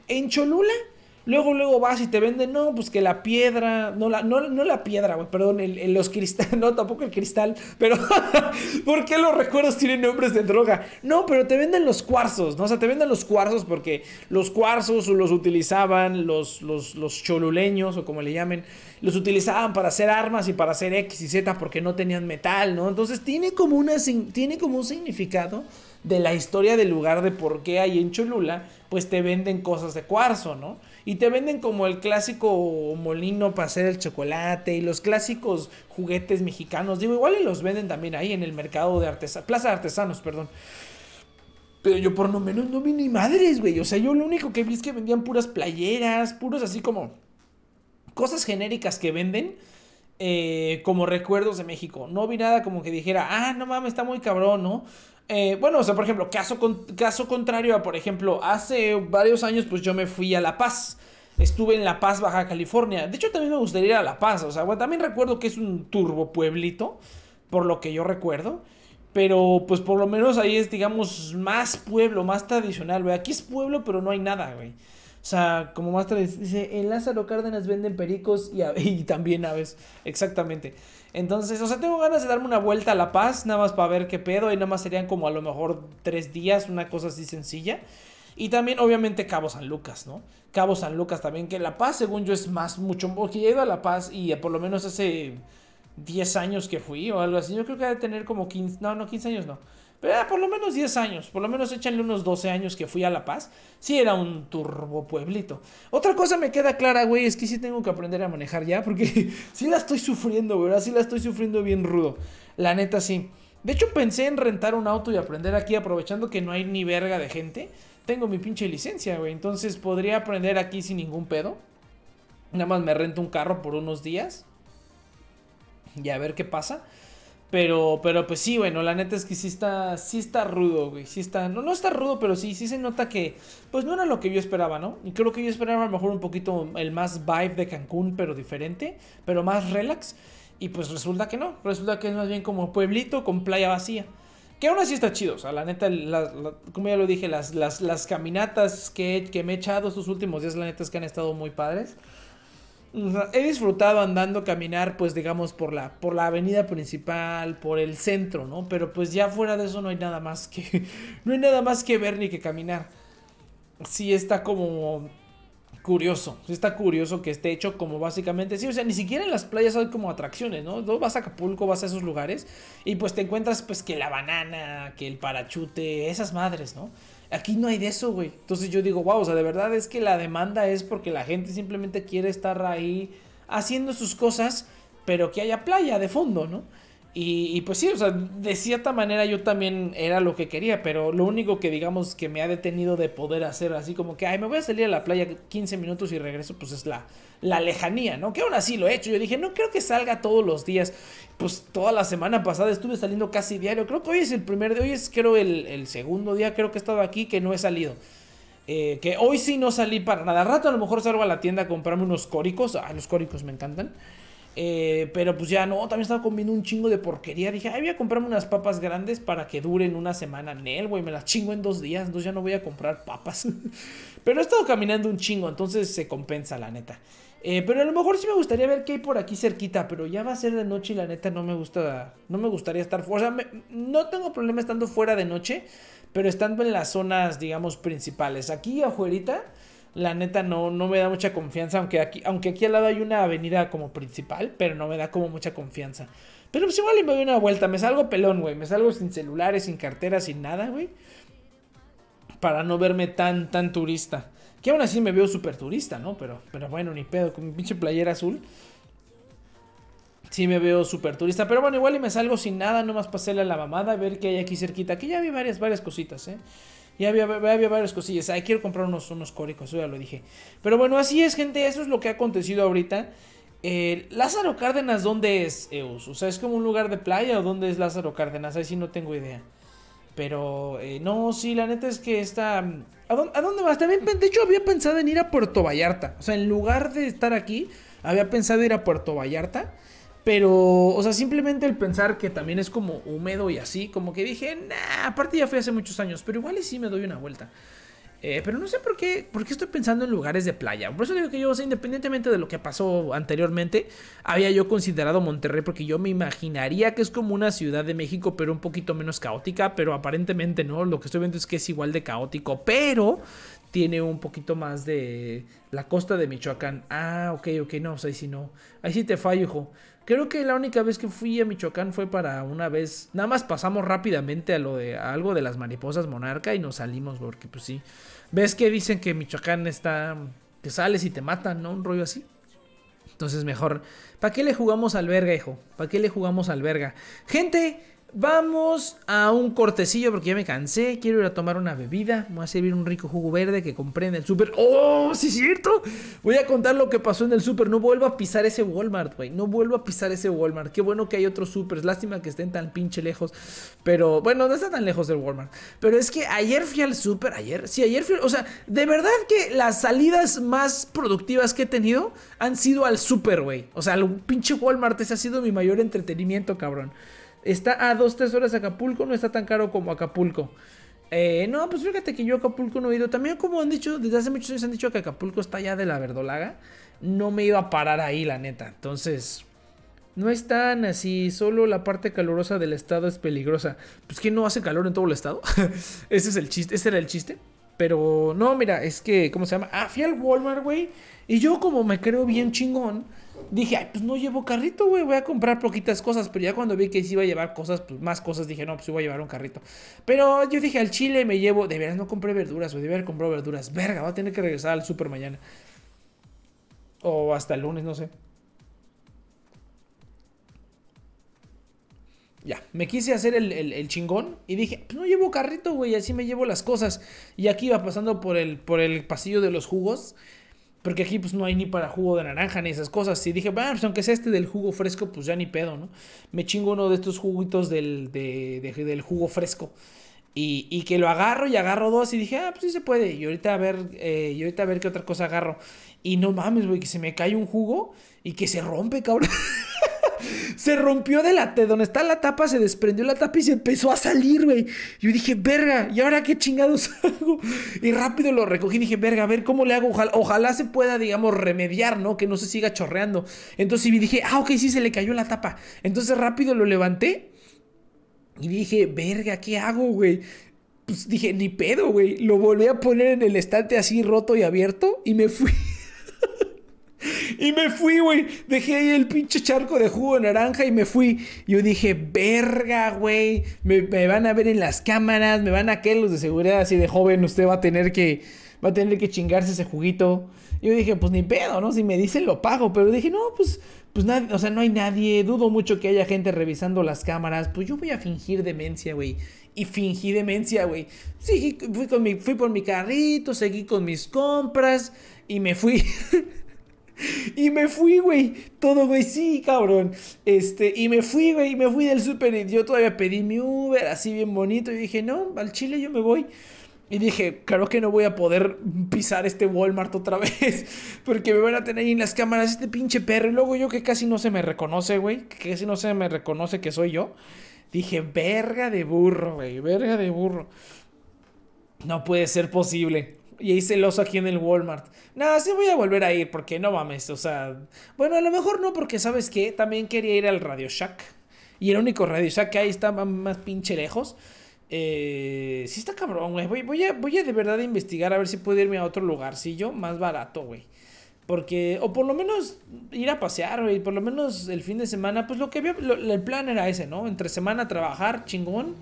En Cholula Luego, luego vas y te venden, no, pues que la piedra, no la, no, no la piedra, güey, perdón, el, los cristales, no, tampoco el cristal, pero ¿por qué los recuerdos tienen nombres de droga? No, pero te venden los cuarzos, ¿no? O sea, te venden los cuarzos porque los cuarzos los utilizaban los, los, los choluleños o como le llamen, los utilizaban para hacer armas y para hacer X y Z porque no tenían metal, ¿no? Entonces tiene como, una, tiene como un significado de la historia del lugar de por qué ahí en Cholula, pues te venden cosas de cuarzo, ¿no? Y te venden como el clásico molino para hacer el chocolate y los clásicos juguetes mexicanos. Digo, igual y los venden también ahí en el mercado de artesanos, plaza de artesanos, perdón. Pero yo por lo menos no vi ni madres, güey. O sea, yo lo único que vi es que vendían puras playeras, puros así como cosas genéricas que venden. Eh, como recuerdos de México. No vi nada como que dijera, ah, no mames, está muy cabrón, ¿no? Eh, bueno, o sea, por ejemplo, caso, caso contrario a, por ejemplo, hace varios años, pues yo me fui a La Paz. Estuve en La Paz, Baja California. De hecho, también me gustaría ir a La Paz. O sea, bueno, también recuerdo que es un turbo pueblito, por lo que yo recuerdo. Pero, pues por lo menos ahí es, digamos, más pueblo, más tradicional, güey. Aquí es pueblo, pero no hay nada, güey. O sea, como más tradicional. Dice, en Lázaro Cárdenas venden pericos y, y también aves. Exactamente. Entonces, o sea, tengo ganas de darme una vuelta a La Paz, nada más para ver qué pedo. Y nada más serían como a lo mejor tres días, una cosa así sencilla. Y también, obviamente, Cabo San Lucas, ¿no? Cabo San Lucas también, que La Paz, según yo, es más, mucho. Porque he ido a La Paz y por lo menos hace 10 años que fui o algo así. Yo creo que de tener como 15. No, no, 15 años no. Pero era por lo menos 10 años, por lo menos échanle unos 12 años que fui a La Paz. Sí era un turbo pueblito. Otra cosa me queda clara, güey, es que sí tengo que aprender a manejar ya, porque sí la estoy sufriendo, güey, sí la estoy sufriendo bien rudo. La neta sí. De hecho pensé en rentar un auto y aprender aquí aprovechando que no hay ni verga de gente. Tengo mi pinche licencia, güey, entonces podría aprender aquí sin ningún pedo. Nada más me rento un carro por unos días. Y a ver qué pasa. Pero, pero pues sí, bueno, la neta es que sí está, sí está rudo, güey. Sí está, no, no está rudo, pero sí, sí se nota que, pues no era lo que yo esperaba, ¿no? Y creo que yo esperaba a lo mejor un poquito el más vibe de Cancún, pero diferente, pero más relax. Y pues resulta que no, resulta que es más bien como pueblito con playa vacía. Que aún así está chido, o sea, la neta, como ya lo dije, las, las, las caminatas que, que me he echado estos últimos días, la neta es que han estado muy padres he disfrutado andando, caminar, pues digamos, por la, por la avenida principal, por el centro, ¿no? Pero pues ya fuera de eso no hay nada más que, no hay nada más que ver ni que caminar. Sí está como curioso, sí está curioso que esté hecho como básicamente, sí, o sea, ni siquiera en las playas hay como atracciones, ¿no? Vas a Acapulco, vas a esos lugares y pues te encuentras pues que la banana, que el parachute, esas madres, ¿no? Aquí no hay de eso, güey. Entonces yo digo, wow, o sea, de verdad es que la demanda es porque la gente simplemente quiere estar ahí haciendo sus cosas, pero que haya playa de fondo, ¿no? Y, pues sí, o sea, de cierta manera yo también era lo que quería, pero lo único que digamos que me ha detenido de poder hacer así como que, ay, me voy a salir a la playa 15 minutos y regreso, pues es la, la lejanía, ¿no? Que aún así lo he hecho. Yo dije, no creo que salga todos los días. Pues toda la semana pasada estuve saliendo casi diario. Creo que hoy es el primer día, hoy es creo el, el segundo día, creo que he estado aquí que no he salido. Eh, que hoy sí no salí para nada. rato a lo mejor salgo a la tienda a comprarme unos córicos. Ah, los córicos me encantan. Eh, pero pues ya no, también estaba comiendo un chingo de porquería. Dije, ay, voy a comprarme unas papas grandes para que duren una semana. Nel, güey, me las chingo en dos días. Entonces ya no voy a comprar papas. pero he estado caminando un chingo, entonces se compensa, la neta. Eh, pero a lo mejor sí me gustaría ver qué hay por aquí cerquita, pero ya va a ser de noche y la neta no me gusta, no me gustaría estar fuera. O sea, no tengo problema estando fuera de noche, pero estando en las zonas, digamos, principales. Aquí afuera la neta no, no me da mucha confianza, aunque aquí, aunque aquí al lado hay una avenida como principal, pero no me da como mucha confianza. Pero pues igual me doy una vuelta, me salgo pelón, güey. Me salgo sin celulares, sin cartera, sin nada, güey. Para no verme tan, tan turista. Que aún así me veo súper turista, ¿no? Pero, pero bueno, ni pedo, con mi pinche playera azul. Sí me veo súper turista. Pero bueno, igual y me salgo sin nada, nomás pasarle a la mamada, a ver qué hay aquí cerquita. Aquí ya vi varias, varias cositas, ¿eh? Ya había, había varias cosillas. Ay, quiero comprar unos, unos córicos, ya lo dije. Pero bueno, así es, gente. Eso es lo que ha acontecido ahorita. Eh, Lázaro Cárdenas, ¿dónde es Eus? O sea, ¿es como un lugar de playa o dónde es Lázaro Cárdenas? Ahí sí no tengo idea. Pero, eh, no, sí, la neta es que está... ¿A dónde, ¿A dónde vas? También, de hecho, había pensado en ir a Puerto Vallarta. O sea, en lugar de estar aquí, había pensado ir a Puerto Vallarta. Pero, o sea, simplemente el pensar que también es como húmedo y así, como que dije, nah, aparte ya fui hace muchos años, pero igual y sí me doy una vuelta. Eh, pero no sé por qué, por qué estoy pensando en lugares de playa. Por eso digo que yo, o sea, independientemente de lo que pasó anteriormente, había yo considerado Monterrey porque yo me imaginaría que es como una ciudad de México, pero un poquito menos caótica, pero aparentemente no. Lo que estoy viendo es que es igual de caótico, pero tiene un poquito más de la costa de Michoacán. Ah, ok, ok, no, o sea, ahí sí no. Ahí sí te fallo, hijo. Creo que la única vez que fui a Michoacán fue para una vez. Nada más pasamos rápidamente a lo de algo de las mariposas monarca y nos salimos porque pues sí. ¿Ves que dicen que Michoacán está que sales y te matan, ¿no? Un rollo así. Entonces mejor, ¿para qué le jugamos al verga, hijo? ¿Para qué le jugamos al verga? Gente, Vamos a un cortecillo porque ya me cansé. Quiero ir a tomar una bebida. voy a servir un rico jugo verde que compré en el súper. ¡Oh, sí es cierto! Voy a contar lo que pasó en el súper. No vuelvo a pisar ese Walmart, güey. No vuelvo a pisar ese Walmart. Qué bueno que hay otros súper. Lástima que estén tan pinche lejos. Pero bueno, no está tan lejos del Walmart. Pero es que ayer fui al súper. Ayer, sí, ayer fui. O sea, de verdad que las salidas más productivas que he tenido han sido al súper, güey. O sea, el pinche Walmart. Ese ha sido mi mayor entretenimiento, cabrón. Está a 2, 3 horas Acapulco, no está tan caro como Acapulco. Eh, no, pues fíjate que yo Acapulco no he ido. También como han dicho, desde hace muchos años han dicho que Acapulco está ya de la verdolaga. No me ido a parar ahí, la neta. Entonces, no es tan así. Solo la parte calurosa del estado es peligrosa. Pues que no hace calor en todo el estado. ese es el chiste, ese era el chiste. Pero no, mira, es que, ¿cómo se llama? Ah, fui al Walmart, güey. Y yo como me creo bien chingón dije, ay, pues no llevo carrito, güey, voy a comprar poquitas cosas. Pero ya cuando vi que sí iba a llevar cosas, pues más cosas, dije, no, pues voy a llevar un carrito. Pero yo dije, al chile me llevo, de veras no compré verduras, güey, de haber comprado verduras. Verga, voy a tener que regresar al super mañana. O hasta el lunes, no sé. Ya, me quise hacer el, el, chingón y dije, pues no llevo carrito, güey, así me llevo las cosas. Y aquí iba pasando por el, por el pasillo de los jugos porque aquí pues no hay ni para jugo de naranja ni esas cosas. Y dije, bueno, pues aunque sea este del jugo fresco, pues ya ni pedo, ¿no? Me chingo uno de estos juguitos del, del jugo fresco. Y, que lo agarro y agarro dos y dije, ah, pues sí se puede. Y ahorita a ver, eh, y ahorita a ver qué otra cosa agarro. Y no mames, güey, que se me cae un jugo y que se rompe, cabrón. se rompió de la de donde está la tapa, se desprendió la tapa y se empezó a salir, güey. Yo dije, verga, ¿y ahora qué chingados hago? Y rápido lo recogí y dije, verga, a ver cómo le hago. Ojalá, se pueda, digamos, remediar, ¿no? Que no se siga chorreando. Entonces dije, ah, ok, sí, se le cayó la tapa. Entonces rápido lo levanté y dije, verga, ¿qué hago, güey? Pues dije, ni pedo, güey. Lo volví a poner en el estante así roto y abierto y me fui. Y me fui, güey. Dejé ahí el pinche charco de jugo de naranja y me fui. Yo dije, verga, güey. Me, van a ver en las cámaras, me van a caer los de seguridad así de joven. Usted va a tener que, va a tener que chingarse ese juguito. Y yo dije, pues ni pedo, ¿no? Si me dicen lo pago. Pero dije, no, pues, pues nadie, o sea, no hay nadie. Dudo mucho que haya gente revisando las cámaras. Pues yo voy a fingir demencia, güey. Y fingí demencia, güey. Sí, fui, con mi, fui por mi carrito, seguí con mis compras y me fui. Y me fui, güey. Todo, güey, sí, cabrón. Este, y me fui, güey, y me fui del súper y yo todavía pedí mi Uber así bien bonito. Y dije, no, al Chile yo me voy. Y dije, claro que no voy a poder pisar este Walmart otra vez. Porque me van a tener ahí en las cámaras este pinche perro. Y luego yo que casi no se me reconoce, güey. Que casi no se me reconoce que soy yo. Dije, verga de burro, güey. Verga de burro. No puede ser posible. Y hice el oso aquí en el Walmart. No, sí voy a volver a ir porque no mames, o sea... Bueno, a lo mejor no porque, ¿sabes qué? También quería ir al Radio Shack. Y el único Radio Shack que hay está más pinche lejos. Eh, sí está cabrón, güey. Voy, voy, a, voy a de verdad investigar a ver si puedo irme a otro lugarcillo más barato, güey. Porque, o por lo menos ir a pasear, güey. Por lo menos el fin de semana, pues lo que había, el plan era ese, ¿no? Entre semana trabajar, chingón.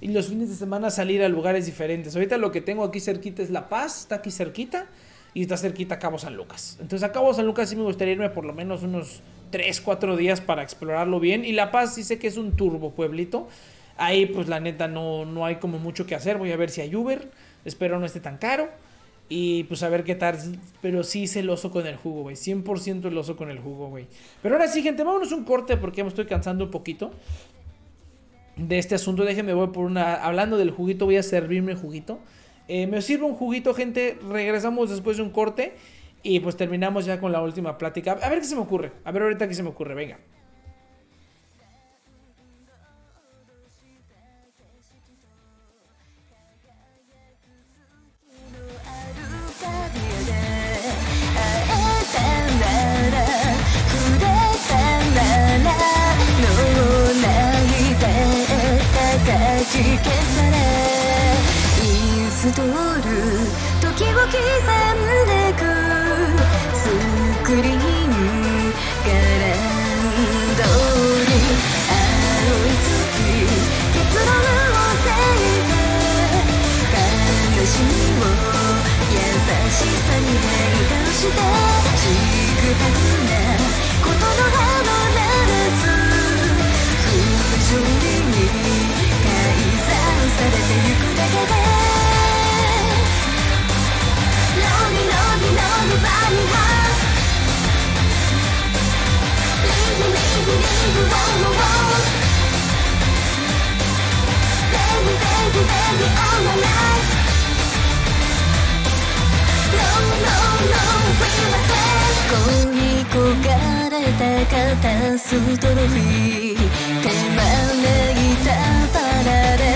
Y los fines de semana salir a lugares diferentes. Ahorita lo que tengo aquí cerquita es La Paz, está aquí cerquita. Y está cerquita Cabo San Lucas. Entonces a Cabo San Lucas sí me gustaría irme por lo menos unos 3, 4 días para explorarlo bien. Y La Paz sí sé que es un turbo pueblito. Ahí pues la neta no, no hay como mucho que hacer. Voy a ver si hay Uber. Espero no esté tan caro. Y pues a ver qué tal. Pero sí hice el oso con el jugo, güey. 100% el oso con el jugo, güey. Pero ahora sí, gente, vámonos un corte porque me estoy cansando un poquito de este asunto. Déjenme voy por una. Hablando del juguito, voy a servirme el juguito. Eh, me sirve un juguito, gente. Regresamos después de un corte. Y pues terminamos ya con la última plática. A ver qué se me ocurre. A ver ahorita qué se me ocurre. Venga. 消されインストール。時を刻んでく。スクリーンガランドに青い月。結論をせいて悲しみを優しさに変換して。ちくたくな片ストロフィー手招いたパラレ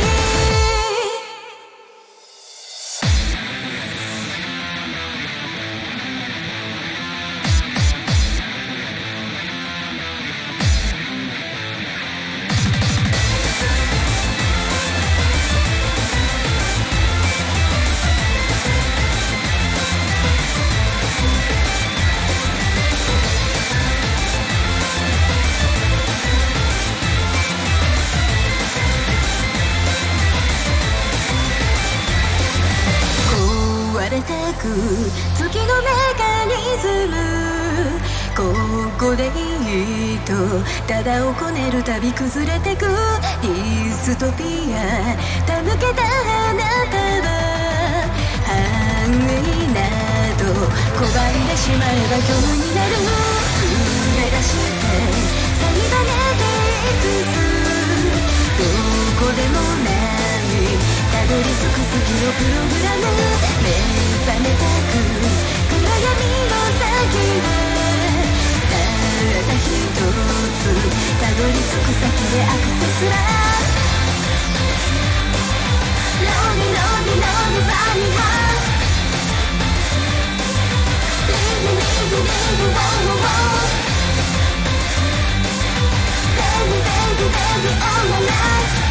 こでいいとただをこねるたび崩れてく。ディストピア手向けたあなたは。繁栄など拒んでしまえば虚無になる。連れ出してさりばねていく。どこでもないたどり着く月のプログラム。目覚めたく暗闇の先 Baby, baby, baby, all my life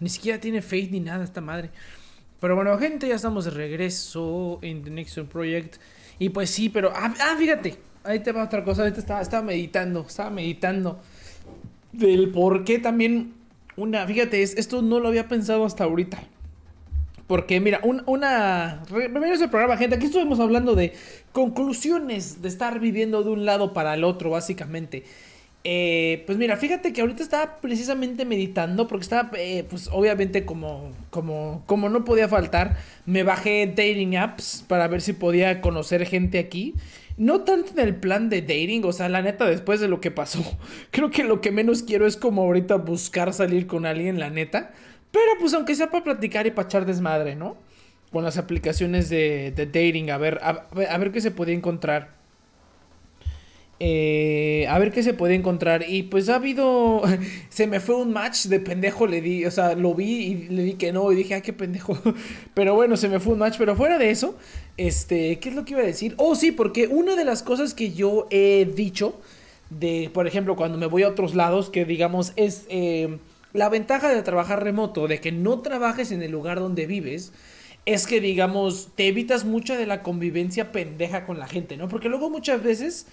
Ni siquiera tiene face ni nada esta madre. Pero bueno, gente, ya estamos de regreso en The Next Project. Y pues sí, pero. Ah, ah, fíjate. Ahí te va otra cosa. Ahorita estaba, estaba meditando. Estaba meditando. Del por qué también. Una. Fíjate, esto no lo había pensado hasta ahorita. Porque, mira, una. Bienvenidos al programa, gente. Aquí estuvimos hablando de conclusiones de estar viviendo de un lado para el otro, básicamente. Eh, pues mira, fíjate que ahorita estaba precisamente meditando porque estaba, eh, pues obviamente como, como, como no podía faltar, me bajé dating apps para ver si podía conocer gente aquí. No tanto en el plan de dating, o sea, la neta, después de lo que pasó, creo que lo que menos quiero es como ahorita buscar salir con alguien, la neta. Pero pues aunque sea para platicar y para echar desmadre, ¿no? Con las aplicaciones de, de dating, a ver, a, a ver qué se podía encontrar. Eh, a ver qué se puede encontrar. Y pues ha habido. Se me fue un match de pendejo, le di. O sea, lo vi y le di que no. Y dije, ah, qué pendejo. Pero bueno, se me fue un match. Pero fuera de eso, este. ¿Qué es lo que iba a decir? Oh, sí, porque una de las cosas que yo he dicho. De, por ejemplo, cuando me voy a otros lados, que digamos es. Eh, la ventaja de trabajar remoto, de que no trabajes en el lugar donde vives, es que, digamos, te evitas mucha de la convivencia pendeja con la gente, ¿no? Porque luego muchas veces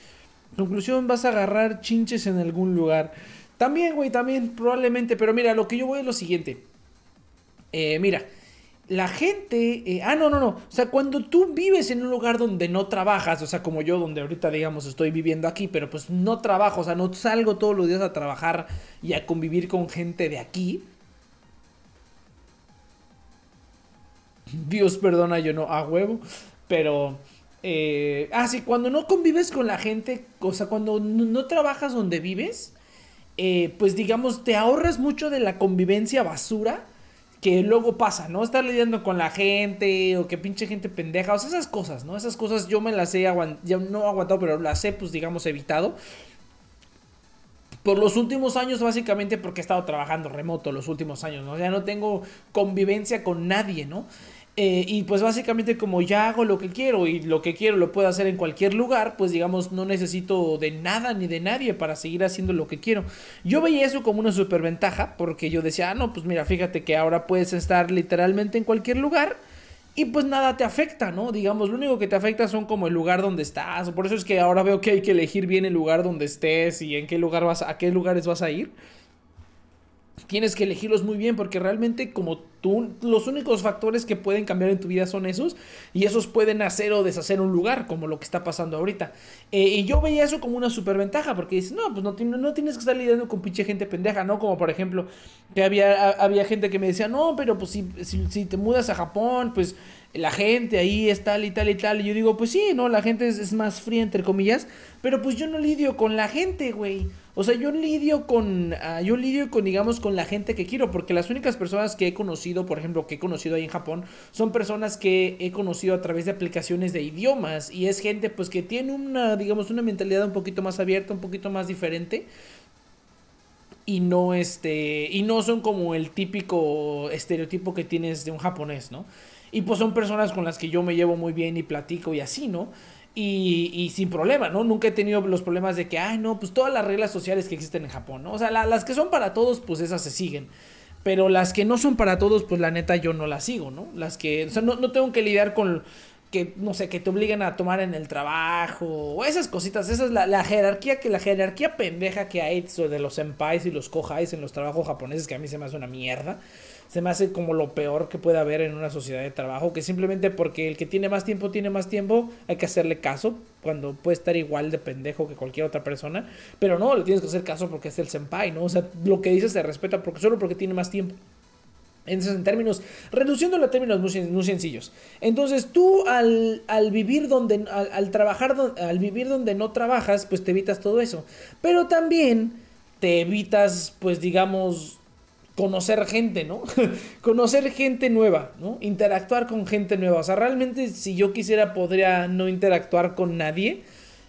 Conclusión, vas a agarrar chinches en algún lugar. También, güey, también probablemente. Pero mira, lo que yo voy es lo siguiente. Eh, mira, la gente... Eh, ah, no, no, no. O sea, cuando tú vives en un lugar donde no trabajas, o sea, como yo, donde ahorita, digamos, estoy viviendo aquí, pero pues no trabajo, o sea, no salgo todos los días a trabajar y a convivir con gente de aquí. Dios perdona, yo no, a huevo. Pero... Eh, ah, sí, cuando no convives con la gente, o sea, cuando no, trabajas donde vives, eh, pues digamos, te ahorras mucho de la convivencia basura que luego pasa, ¿no? Estar lidiando con la gente o que pinche gente pendeja, o sea, esas cosas, ¿no? Esas cosas yo me las he aguantado, ya no aguantado, pero las he, pues digamos, evitado. Por los últimos años, básicamente porque he estado trabajando remoto los últimos años, ¿no? O sea, no tengo convivencia con nadie, ¿no? Eh, y pues básicamente como ya hago lo que quiero y lo que quiero lo puedo hacer en cualquier lugar, pues digamos no necesito de nada ni de nadie para seguir haciendo lo que quiero. Yo veía eso como una superventaja porque yo decía, ah, no, pues mira, fíjate que ahora puedes estar literalmente en cualquier lugar y pues nada te afecta, ¿no? Digamos, lo único que te afecta son como el lugar donde estás. Por eso es que ahora veo que hay que elegir bien el lugar donde estés y en qué lugar vas, a qué lugares vas a ir tienes que elegirlos muy bien porque realmente como tú los únicos factores que pueden cambiar en tu vida son esos y esos pueden hacer o deshacer un lugar como lo que está pasando ahorita. Eh, y yo veía eso como una superventaja porque dices no pues no, no, tienes que estar lidiando con pinche gente pendeja no como por ejemplo que había, había gente que me decía no pero pues si, si, si te mudas a Japón pues la gente ahí es tal y tal y tal. Y yo digo, pues sí, ¿no? La gente es, más fría, entre comillas. Pero pues yo no lidio con la gente, güey. O sea, yo lidio con. Ah, yo lidio con, digamos, con la gente que quiero. Porque las únicas personas que he conocido, por ejemplo, que he conocido ahí en Japón, son personas que he conocido a través de aplicaciones de idiomas. Y es gente, pues, que tiene una, digamos, una mentalidad un poquito más abierta, un poquito más diferente y no este y no son como el típico estereotipo que tienes de un japonés, ¿no? Y pues son personas con las que yo me llevo muy bien y platico y así, ¿no? Y, y, sin problema, ¿no? Nunca he tenido los problemas de que, ay, no, pues todas las reglas sociales que existen en Japón, ¿no? O sea, las que son para todos, pues esas se siguen. Pero las que no son para todos, pues la neta yo no las sigo, ¿no? Las que, o sea, no, no tengo que lidiar con que, no sé, que te obliguen a tomar en el trabajo, o esas cositas, esa es la, la jerarquía, que la jerarquía pendeja que hay de los senpais y los kohais en los trabajos japoneses, que a mí se me hace una mierda se me hace como lo peor que puede haber en una sociedad de trabajo, que simplemente porque el que tiene más tiempo tiene más tiempo, hay que hacerle caso cuando puede estar igual de pendejo que cualquier otra persona, pero no, le tienes que hacer caso porque es el senpai, ¿no? O sea, lo que dice se respeta porque solo porque tiene más tiempo. Entonces, en términos, reduciéndolo a términos muy, muy sencillos. Entonces, tú al, al vivir donde, al, al trabajar, al vivir donde no trabajas, pues te evitas todo eso. Pero también te evitas, pues digamos, conocer gente, ¿no? conocer gente nueva, ¿no? Interactuar con gente nueva. O sea, realmente si yo quisiera podría no interactuar con nadie.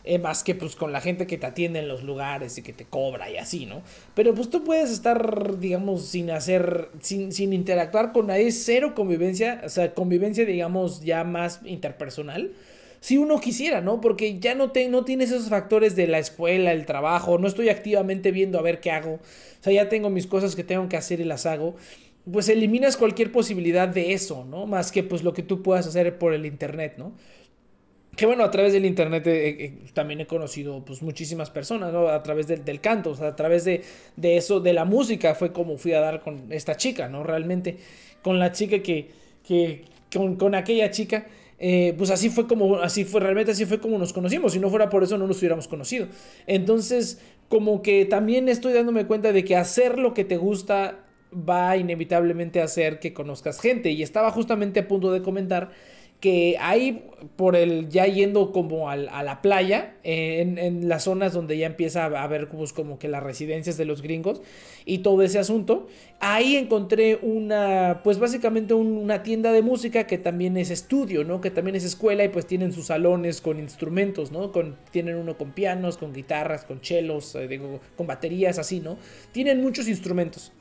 Eh, más que pues con la gente que te atiende en los lugares y que te cobra y así, ¿no? Pero pues tú puedes estar, digamos, sin hacer, sin, sin interactuar con nadie, cero convivencia, o sea, convivencia, digamos, ya más interpersonal. Si uno quisiera, ¿no? Porque ya no, te, no tienes esos factores de la escuela, el trabajo, no estoy activamente viendo a ver qué hago. O sea, ya tengo mis cosas que tengo que hacer y las hago. Pues eliminas cualquier posibilidad de eso, ¿no? Más que pues lo que tú puedas hacer por el internet, ¿no? Que bueno, a través del internet eh, eh, también he conocido pues muchísimas personas, ¿no? A través del, del canto, o sea, a través de, de, eso, de la música, fue como fui a dar con esta chica, ¿no? Realmente, con la chica que, que con, con aquella chica, eh, pues así fue como, así fue, realmente así fue como nos conocimos, si no fuera por eso no nos hubiéramos conocido. Entonces, como que también estoy dándome cuenta de que hacer lo que te gusta va inevitablemente a hacer que conozcas gente, y estaba justamente a punto de comentar que ahí por el ya yendo como al, a la playa, en, en, las zonas donde ya empieza a haber pues, como que las residencias de los gringos y todo ese asunto, ahí encontré una, pues básicamente un, una tienda de música que también es estudio, ¿no? Que también es escuela y pues tienen sus salones con instrumentos, ¿no? Con, tienen uno con pianos, con guitarras, con chelos, eh, digo, con baterías, así, ¿no? Tienen muchos instrumentos.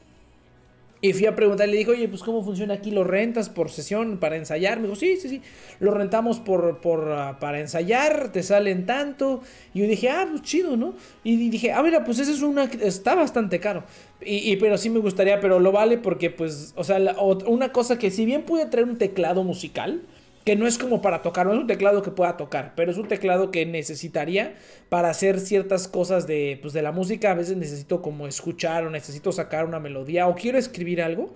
Y fui a preguntarle, le dije, oye, pues ¿cómo funciona aquí? ¿Lo rentas por sesión para ensayar? Me dijo, sí, sí, sí, lo rentamos por, por, uh, para ensayar, te salen tanto. Y yo dije, ah, pues chido, ¿no? Y dije, ah, mira, pues ese es una, está bastante caro. Y, y, pero sí me gustaría, pero lo vale porque, pues, o sea, una cosa que si bien pude traer un teclado musical, que no es como para tocar, no es un teclado que pueda tocar, pero es un teclado que necesitaría para hacer ciertas cosas de, pues, de la música. A veces necesito como escuchar o necesito sacar una melodía o quiero escribir algo,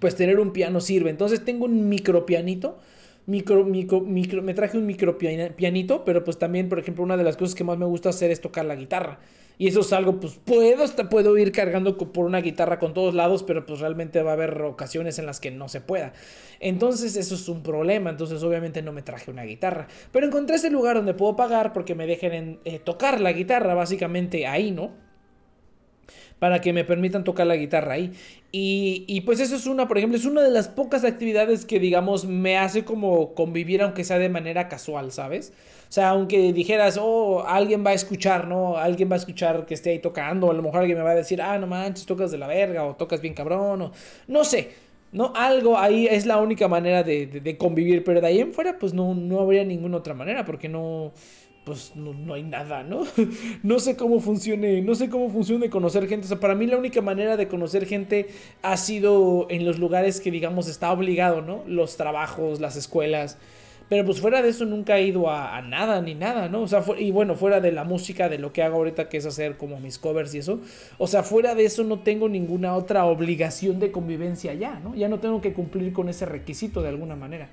pues tener un piano sirve. Entonces tengo un micro pianito. Micro, micro, micro, me traje un micro pianito, pero pues también, por ejemplo, una de las cosas que más me gusta hacer es tocar la guitarra. Y eso es algo, pues puedo, hasta puedo ir cargando por una guitarra con todos lados, pero pues realmente va a haber ocasiones en las que no se pueda. Entonces eso es un problema, entonces obviamente no me traje una guitarra. Pero encontré ese lugar donde puedo pagar porque me dejen en, eh, tocar la guitarra, básicamente ahí, ¿no? Para que me permitan tocar la guitarra ahí. Y, y, pues eso es una, por ejemplo, es una de las pocas actividades que, digamos, me hace como convivir, aunque sea de manera casual, ¿sabes? O sea, aunque dijeras, oh, alguien va a escuchar, ¿no? Alguien va a escuchar que esté ahí tocando, a lo mejor alguien me va a decir, ah, no manches, tocas de la verga, o tocas bien cabrón, o no sé. ¿no? Algo ahí es la única manera de, de, de, convivir, pero de ahí en fuera, pues no, no habría ninguna otra manera, porque no, pues no, hay nada, ¿no? no sé cómo funcione, no sé cómo funcione conocer gente. O sea, para mí la única manera de conocer gente ha sido en los lugares que, digamos, está obligado, ¿no? Los trabajos, las escuelas. Pero pues fuera de eso nunca he ido a, a nada ni nada, ¿no? O sea, y bueno, fuera de la música, de lo que hago ahorita, que es hacer como mis covers y eso. O sea, fuera de eso no tengo ninguna otra obligación de convivencia ya, ¿no? Ya no tengo que cumplir con ese requisito de alguna manera.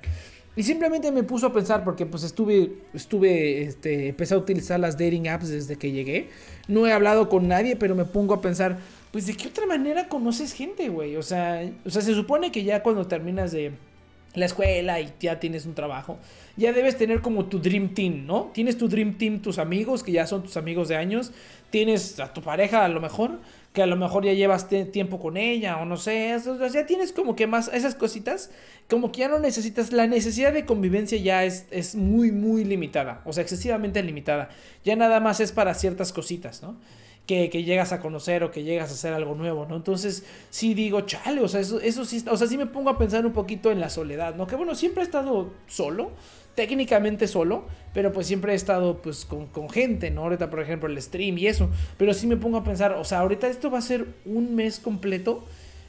Y simplemente me puso a pensar porque pues estuve, estuve, este, empecé a utilizar las dating apps desde que llegué. No he hablado con nadie, pero me pongo a pensar, pues de qué otra manera conoces gente, güey. O sea, o sea, se supone que ya cuando terminas de la escuela y ya tienes un trabajo, ya debes tener como tu dream team, ¿no? Tienes tu dream team, tus amigos, que ya son tus amigos de años, tienes a tu pareja a lo mejor, que a lo mejor ya llevas tiempo con ella o no sé, eso, ya tienes como que más esas cositas, como que ya no necesitas, la necesidad de convivencia ya es, es muy, muy limitada, o sea, excesivamente limitada, ya nada más es para ciertas cositas, ¿no? Que, llegas a conocer o que llegas a hacer algo nuevo, ¿no? Entonces, sí digo, chale, o sea, eso, eso sí, o sea, sí me pongo a pensar un poquito en la soledad, ¿no? Que bueno, siempre he estado solo, técnicamente solo, pero pues siempre he estado pues con, con, gente, ¿no? Ahorita, por ejemplo, el stream y eso, pero sí me pongo a pensar, o sea, ahorita esto va a ser un mes completo.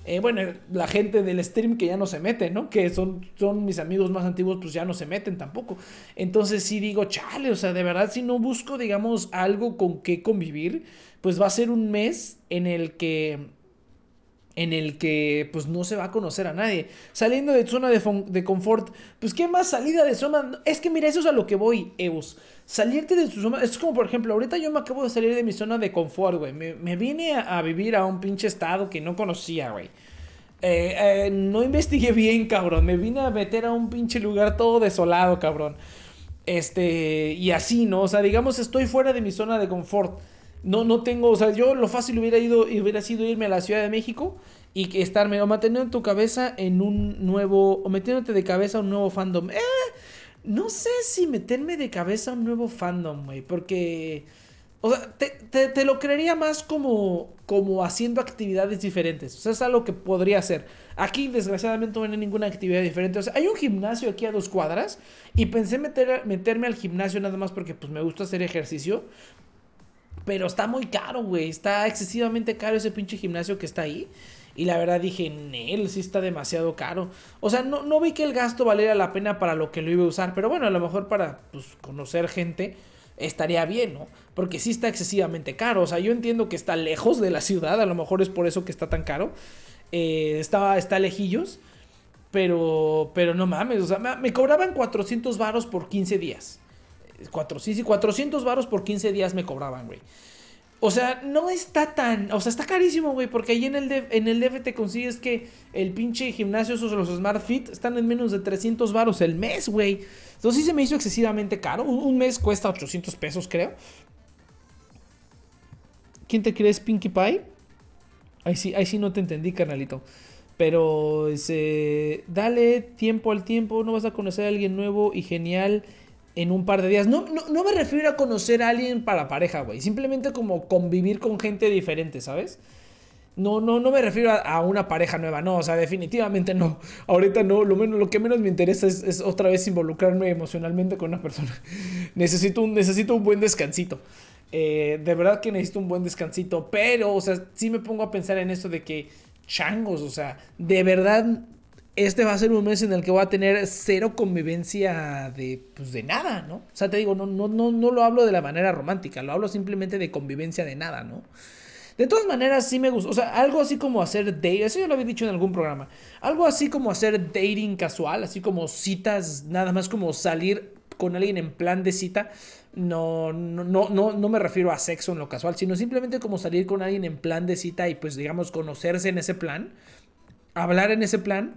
Eh, bueno, la gente del stream que ya no se mete, ¿no? Que son, son mis amigos más antiguos, pues ya no se meten tampoco. Entonces sí digo, chale, o sea, de verdad, si no busco, digamos, algo con qué convivir, pues va a ser un mes en el que en el que pues no se va a conocer a nadie. Saliendo de zona de, de, confort, pues qué más salida de zona. Es que mira, eso es a lo que voy, Eus. Salirte de tu zona, es como por ejemplo, ahorita yo me acabo de salir de mi zona de confort, güey. Me, me, vine a, vivir a un pinche estado que no conocía, güey. Eh, eh, no investigué bien, cabrón. Me vine a meter a un pinche lugar todo desolado, cabrón. Este, y así, ¿no? O sea, digamos, estoy fuera de mi zona de confort. No, no tengo, o sea, yo lo fácil hubiera ido, hubiera sido irme a la Ciudad de México y que estarme o manteniendo tu cabeza en un nuevo, o metiéndote de cabeza un nuevo fandom. Eh, no sé si meterme de cabeza un nuevo fandom, güey, porque O sea, te, te- te lo creería más como, como haciendo actividades diferentes. O sea, es algo que podría hacer. Aquí, desgraciadamente, no hay ninguna actividad diferente. O sea, hay un gimnasio aquí a dos cuadras. Y pensé meter, meterme al gimnasio nada más porque pues, me gusta hacer ejercicio. Pero está muy caro, güey. Está excesivamente caro ese pinche gimnasio que está ahí. Y la verdad dije, Nel, sí está demasiado caro. O sea, no, no vi que el gasto valiera la pena para lo que lo iba a usar. Pero bueno, a lo mejor para pues, conocer gente estaría bien, ¿no? Porque sí está excesivamente caro. O sea, yo entiendo que está lejos de la ciudad. A lo mejor es por eso que está tan caro. Eh, está, lejillos. Pero, pero no mames. O sea, me, me cobraban 400 varos por 15 días. Cuatro, sí, sí, 400 varos por 15 días me cobraban, güey. O sea, no está tan. O sea, está carísimo, güey. Porque ahí en el, DF, en el te consigues que el pinche gimnasio, esos los Smart Fit, están en menos de 300 varos el mes, güey. Entonces sí se me hizo excesivamente caro. Un, un mes cuesta 800 pesos, creo. ¿Quién te crees, Pinkie Pie? Ahí sí, ahí sí no te entendí, carnalito. Pero ese, dale tiempo al tiempo, no vas a conocer a alguien nuevo y genial en un par de días. No, no, no me refiero a conocer a alguien para pareja, güey. Simplemente como convivir con gente diferente, ¿sabes? No, no, no me refiero a, una pareja nueva, no, o sea, definitivamente no. Ahorita no, lo, menos, lo que menos me interesa es, es otra vez involucrarme emocionalmente con una persona. necesito, un, necesito un buen descansito. Eh, de verdad que necesito un buen descansito, pero, o sea, sí me pongo a pensar en esto de que, changos, o sea, de verdad, este va a ser un mes en el que voy a tener cero convivencia de, pues, de nada, ¿no? O sea, te digo, no, no, no, no lo hablo de la manera romántica, lo hablo simplemente de convivencia de nada, ¿no? De todas maneras, sí me gusta. O sea, algo así como hacer date. Eso yo lo había dicho en algún programa. Algo así como hacer dating casual. Así como citas, nada más como salir con alguien en plan de cita. No, no, no, no, no me refiero a sexo en lo casual, sino simplemente como salir con alguien en plan de cita y pues digamos conocerse en ese plan. Hablar en ese plan.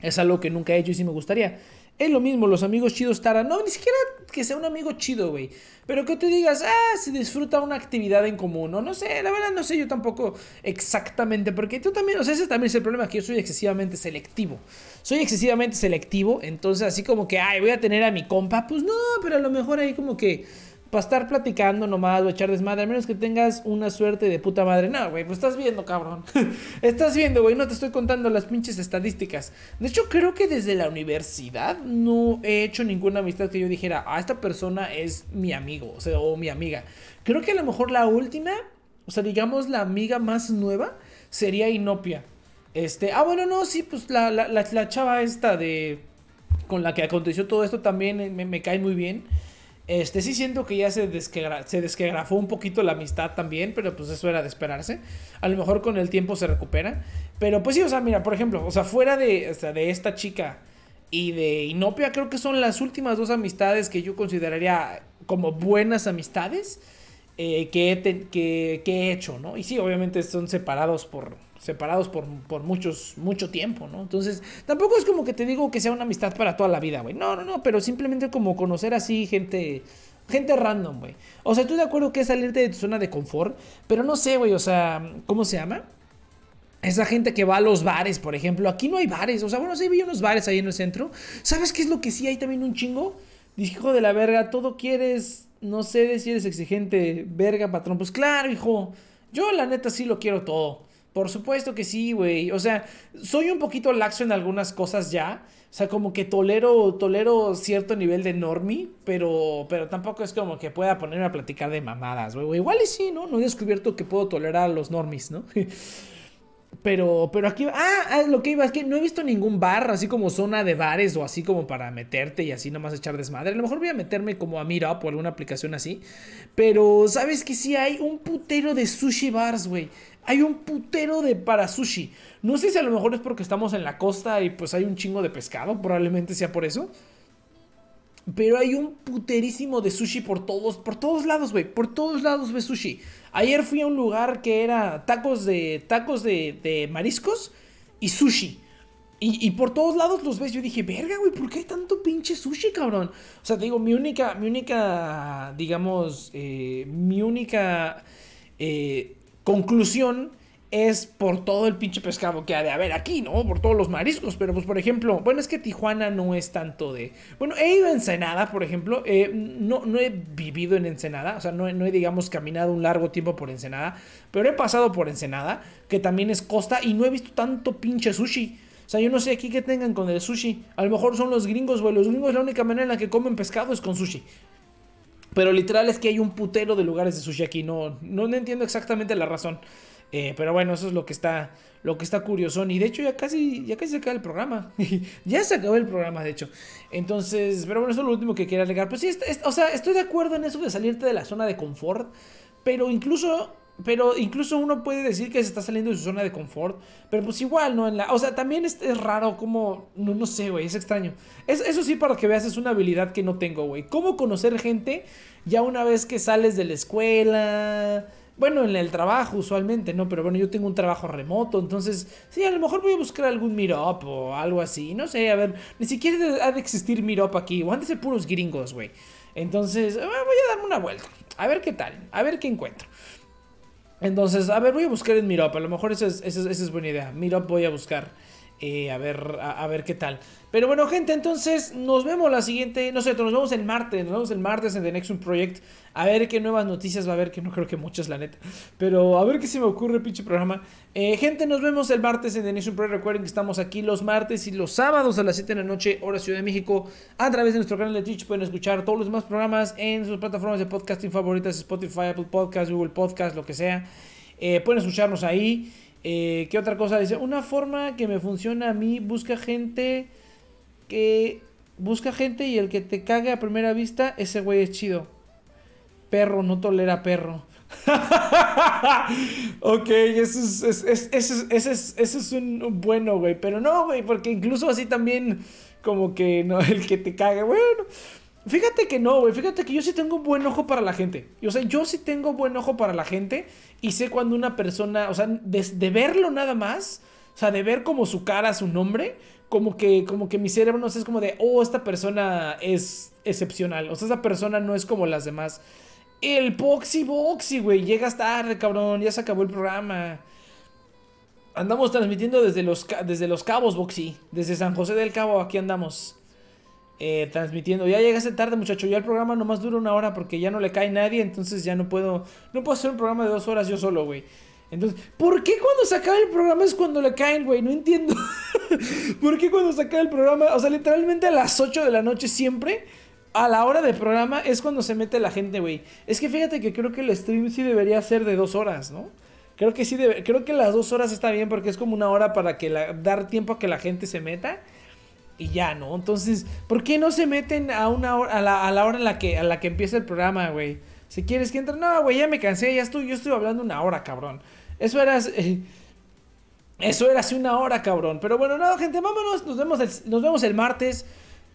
Es algo que nunca he hecho y sí me gustaría. Es lo mismo, los amigos chidos Tara. No, ni siquiera que sea un amigo chido, güey. Pero que tú digas, ah, se disfruta una actividad en común. O no sé, la verdad no sé yo tampoco exactamente. Porque tú también, o sea, ese también es el problema, que yo soy excesivamente selectivo. Soy excesivamente selectivo. Entonces, así como que, ay, voy a tener a mi compa. Pues no, pero a lo mejor ahí como que para estar platicando nomás o echar desmadre, a menos que tengas una suerte de puta madre. No, güey, pues estás viendo, cabrón. estás viendo, güey, no te estoy contando las pinches estadísticas. De hecho, creo que desde la universidad no he hecho ninguna amistad que yo dijera, ah, esta persona es mi amigo, o sea, o mi amiga. Creo que a lo mejor la última, o sea, digamos la amiga más nueva, sería Inopia. Este, ah, bueno, no, sí, pues la, la, la, chava esta de... Con la que aconteció todo esto también me, me cae muy bien. Este, sí siento que ya se, desquegra, se desquegrafó un poquito la amistad también, pero pues eso era de esperarse. A lo mejor con el tiempo se recupera. Pero pues sí, o sea, mira, por ejemplo, o sea, fuera de, de esta chica y de Inopia, creo que son las últimas dos amistades que yo consideraría como buenas amistades eh, que, he que, que, he hecho, ¿no? Y sí, obviamente son separados por, separados por, por muchos, mucho tiempo, ¿no? Entonces, tampoco es como que te digo que sea una amistad para toda la vida, güey. No, no, no, pero simplemente como conocer así gente, gente random, güey. O sea, estoy de acuerdo que es salirte de tu zona de confort, pero no sé, güey, o sea, ¿cómo se llama? Esa gente que va a los bares, por ejemplo. Aquí no hay bares. O sea, bueno, sí vi unos bares ahí en el centro. ¿Sabes qué es lo que sí hay también un chingo? Hijo de la verga, todo quieres, no sé si eres exigente, verga, patrón. Pues claro, hijo. Yo la neta sí lo quiero todo. Por supuesto que sí, güey. O sea, soy un poquito laxo en algunas cosas ya. O sea, como que tolero, tolero cierto nivel de normie, pero, pero tampoco es como que pueda ponerme a platicar de mamadas, güey. Igual y sí, ¿no? No he descubierto que puedo tolerar a los normies, ¿no? Pero, pero aquí, ah, lo que iba es que no he visto ningún bar, así como zona de bares o así como para meterte y así nomás echar desmadre. A lo mejor voy a meterme como a Meetup o alguna aplicación así. Pero, ¿sabes que sí hay un putero de sushi bars, güey? Hay un putero de para sushi. No sé si a lo mejor es porque estamos en la costa y pues hay un chingo de pescado, probablemente sea por eso. Pero hay un puterísimo de sushi por todos, por todos lados, güey. Por todos lados ves sushi. Ayer fui a un lugar que era tacos de, tacos de, de mariscos y sushi. Y, y, por todos lados los ves. Yo dije, verga, güey, ¿por qué hay tanto pinche sushi, cabrón? O sea, te digo, mi única, mi única, digamos, eh, mi única eh, conclusión es por todo el pinche pescado que ha de haber aquí, ¿no? Por todos los mariscos. Pero, pues, por ejemplo, bueno, es que Tijuana no es tanto de. Bueno, he ido a Ensenada, por ejemplo. eh, no, no he vivido en Ensenada. O sea, no, no he, digamos, caminado un largo tiempo por Ensenada. Pero he pasado por Ensenada, que también es costa, y no he visto tanto pinche sushi. O sea, yo no sé aquí qué tengan con el sushi. A lo mejor son los gringos, güey. Los gringos la única manera en la que comen pescado es con sushi. Pero literal es que hay un putero de lugares de sushi aquí. No, no, entiendo exactamente la razón. Eh, pero bueno, eso es lo que está, lo que está curioso. Y de hecho ya casi, ya casi se acaba el programa. ya se acabó el programa, de hecho. Entonces, pero bueno, eso es lo último que quería alegar. Pues sí, o sea, estoy de acuerdo en eso de salirte de la zona de confort. Pero incluso, pero incluso uno puede decir que se está saliendo de su zona de confort. Pero pues igual, ¿no? En la, o sea, también es, es raro como, no, no sé, güey, es extraño. Es, eso sí, para que veas, es una habilidad que no tengo, güey. ¿Cómo conocer gente ya una vez que sales de la escuela? Bueno, en el trabajo usualmente, ¿no? Pero bueno, yo tengo un trabajo remoto, entonces, sí, a lo mejor voy a buscar algún meetup o algo así, no sé, a ver, ni siquiera ha de existir meetup aquí, o han de puros gringos, güey. Entonces, eh, voy a darme una vuelta, a ver qué tal, a ver qué encuentro. Entonces, a ver, voy a buscar en Meetup. A lo mejor esa es, esa es- es buena idea. Meetup voy a buscar. eh, a ver, a ver qué tal. Pero bueno, gente, entonces nos vemos la siguiente. No sé, nos vemos el martes. Nos vemos el martes en The Next One Project. A ver qué nuevas noticias va a haber. Que no creo que muchas, la neta. Pero a ver qué se me ocurre, pinche programa. Eh, gente, nos vemos el martes en The Next One Project. Recuerden que estamos aquí los martes y los sábados a las 7 de la noche, hora Ciudad de México. A través de nuestro canal de Twitch pueden escuchar todos los demás programas en sus plataformas de podcasting favoritas: Spotify, Apple Podcasts, Google Podcasts, lo que sea. Eh, pueden escucharnos ahí. Eh, ¿Qué otra cosa? Dice, una forma que me funciona a mí, busca gente que... Busca gente y el que te cague a primera vista, ese güey es chido. Perro, no tolera perro. ok, eso es, es- es- ese es, ese es, un bueno, güey. Pero no, güey, porque incluso así también, como que no, el que te cague, bueno. Fíjate que no, güey. Fíjate que yo sí tengo un buen ojo para la gente. O sea, yo sí tengo buen ojo para la gente. Y sé cuando una persona, o sea, de verlo nada más, o sea, de ver como su cara, su nombre, como que, como que mi cerebro no sé, es como de, oh, esta persona es excepcional. O sea, esa persona no es como las demás. El Boxy Boxy, güey. Llegas tarde, cabrón. Ya se acabó el programa. Andamos transmitiendo desde los, desde los cabos, Boxy. Desde San José del Cabo, aquí andamos. eh, transmitiendo. Ya llegaste tarde, muchacho. Ya el programa nomás dura una hora porque ya no le cae nadie. Entonces ya no puedo. No puedo hacer un programa de dos horas yo solo, güey. Entonces, ¿por qué cuando se acaba el programa es cuando le caen, güey? No entiendo. ¿Por qué cuando se acaba el programa? O sea, literalmente a las 8 de la noche siempre. A la hora del programa es cuando se mete la gente, güey. Es que fíjate que creo que el stream sí debería ser de dos horas, ¿no? Creo que sí, debe- creo que las dos horas está bien porque es como una hora para que dar tiempo a que la gente se meta y ya, ¿no? Entonces, ¿por qué no se meten a una hora, a la, a la hora en la que, a la que empieza el programa, güey? Si quieres que entre, no, güey, ya me cansé, ya estoy, yo estoy hablando una hora, cabrón. Eso era, eh, eso era hace una hora, cabrón. Pero bueno, no, gente, vámonos, nos vemos el, nos vemos el martes.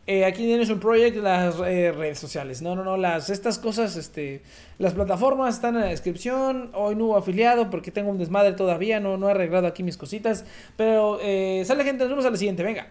Eh, aquí tienes un Project, las eh, redes sociales. No, no, no, las, estas cosas, este, las plataformas están en la descripción. Hoy no hubo afiliado porque tengo un desmadre todavía, no, no he arreglado aquí mis cositas. Pero eh, sale gente, nos vemos a la siguiente, venga.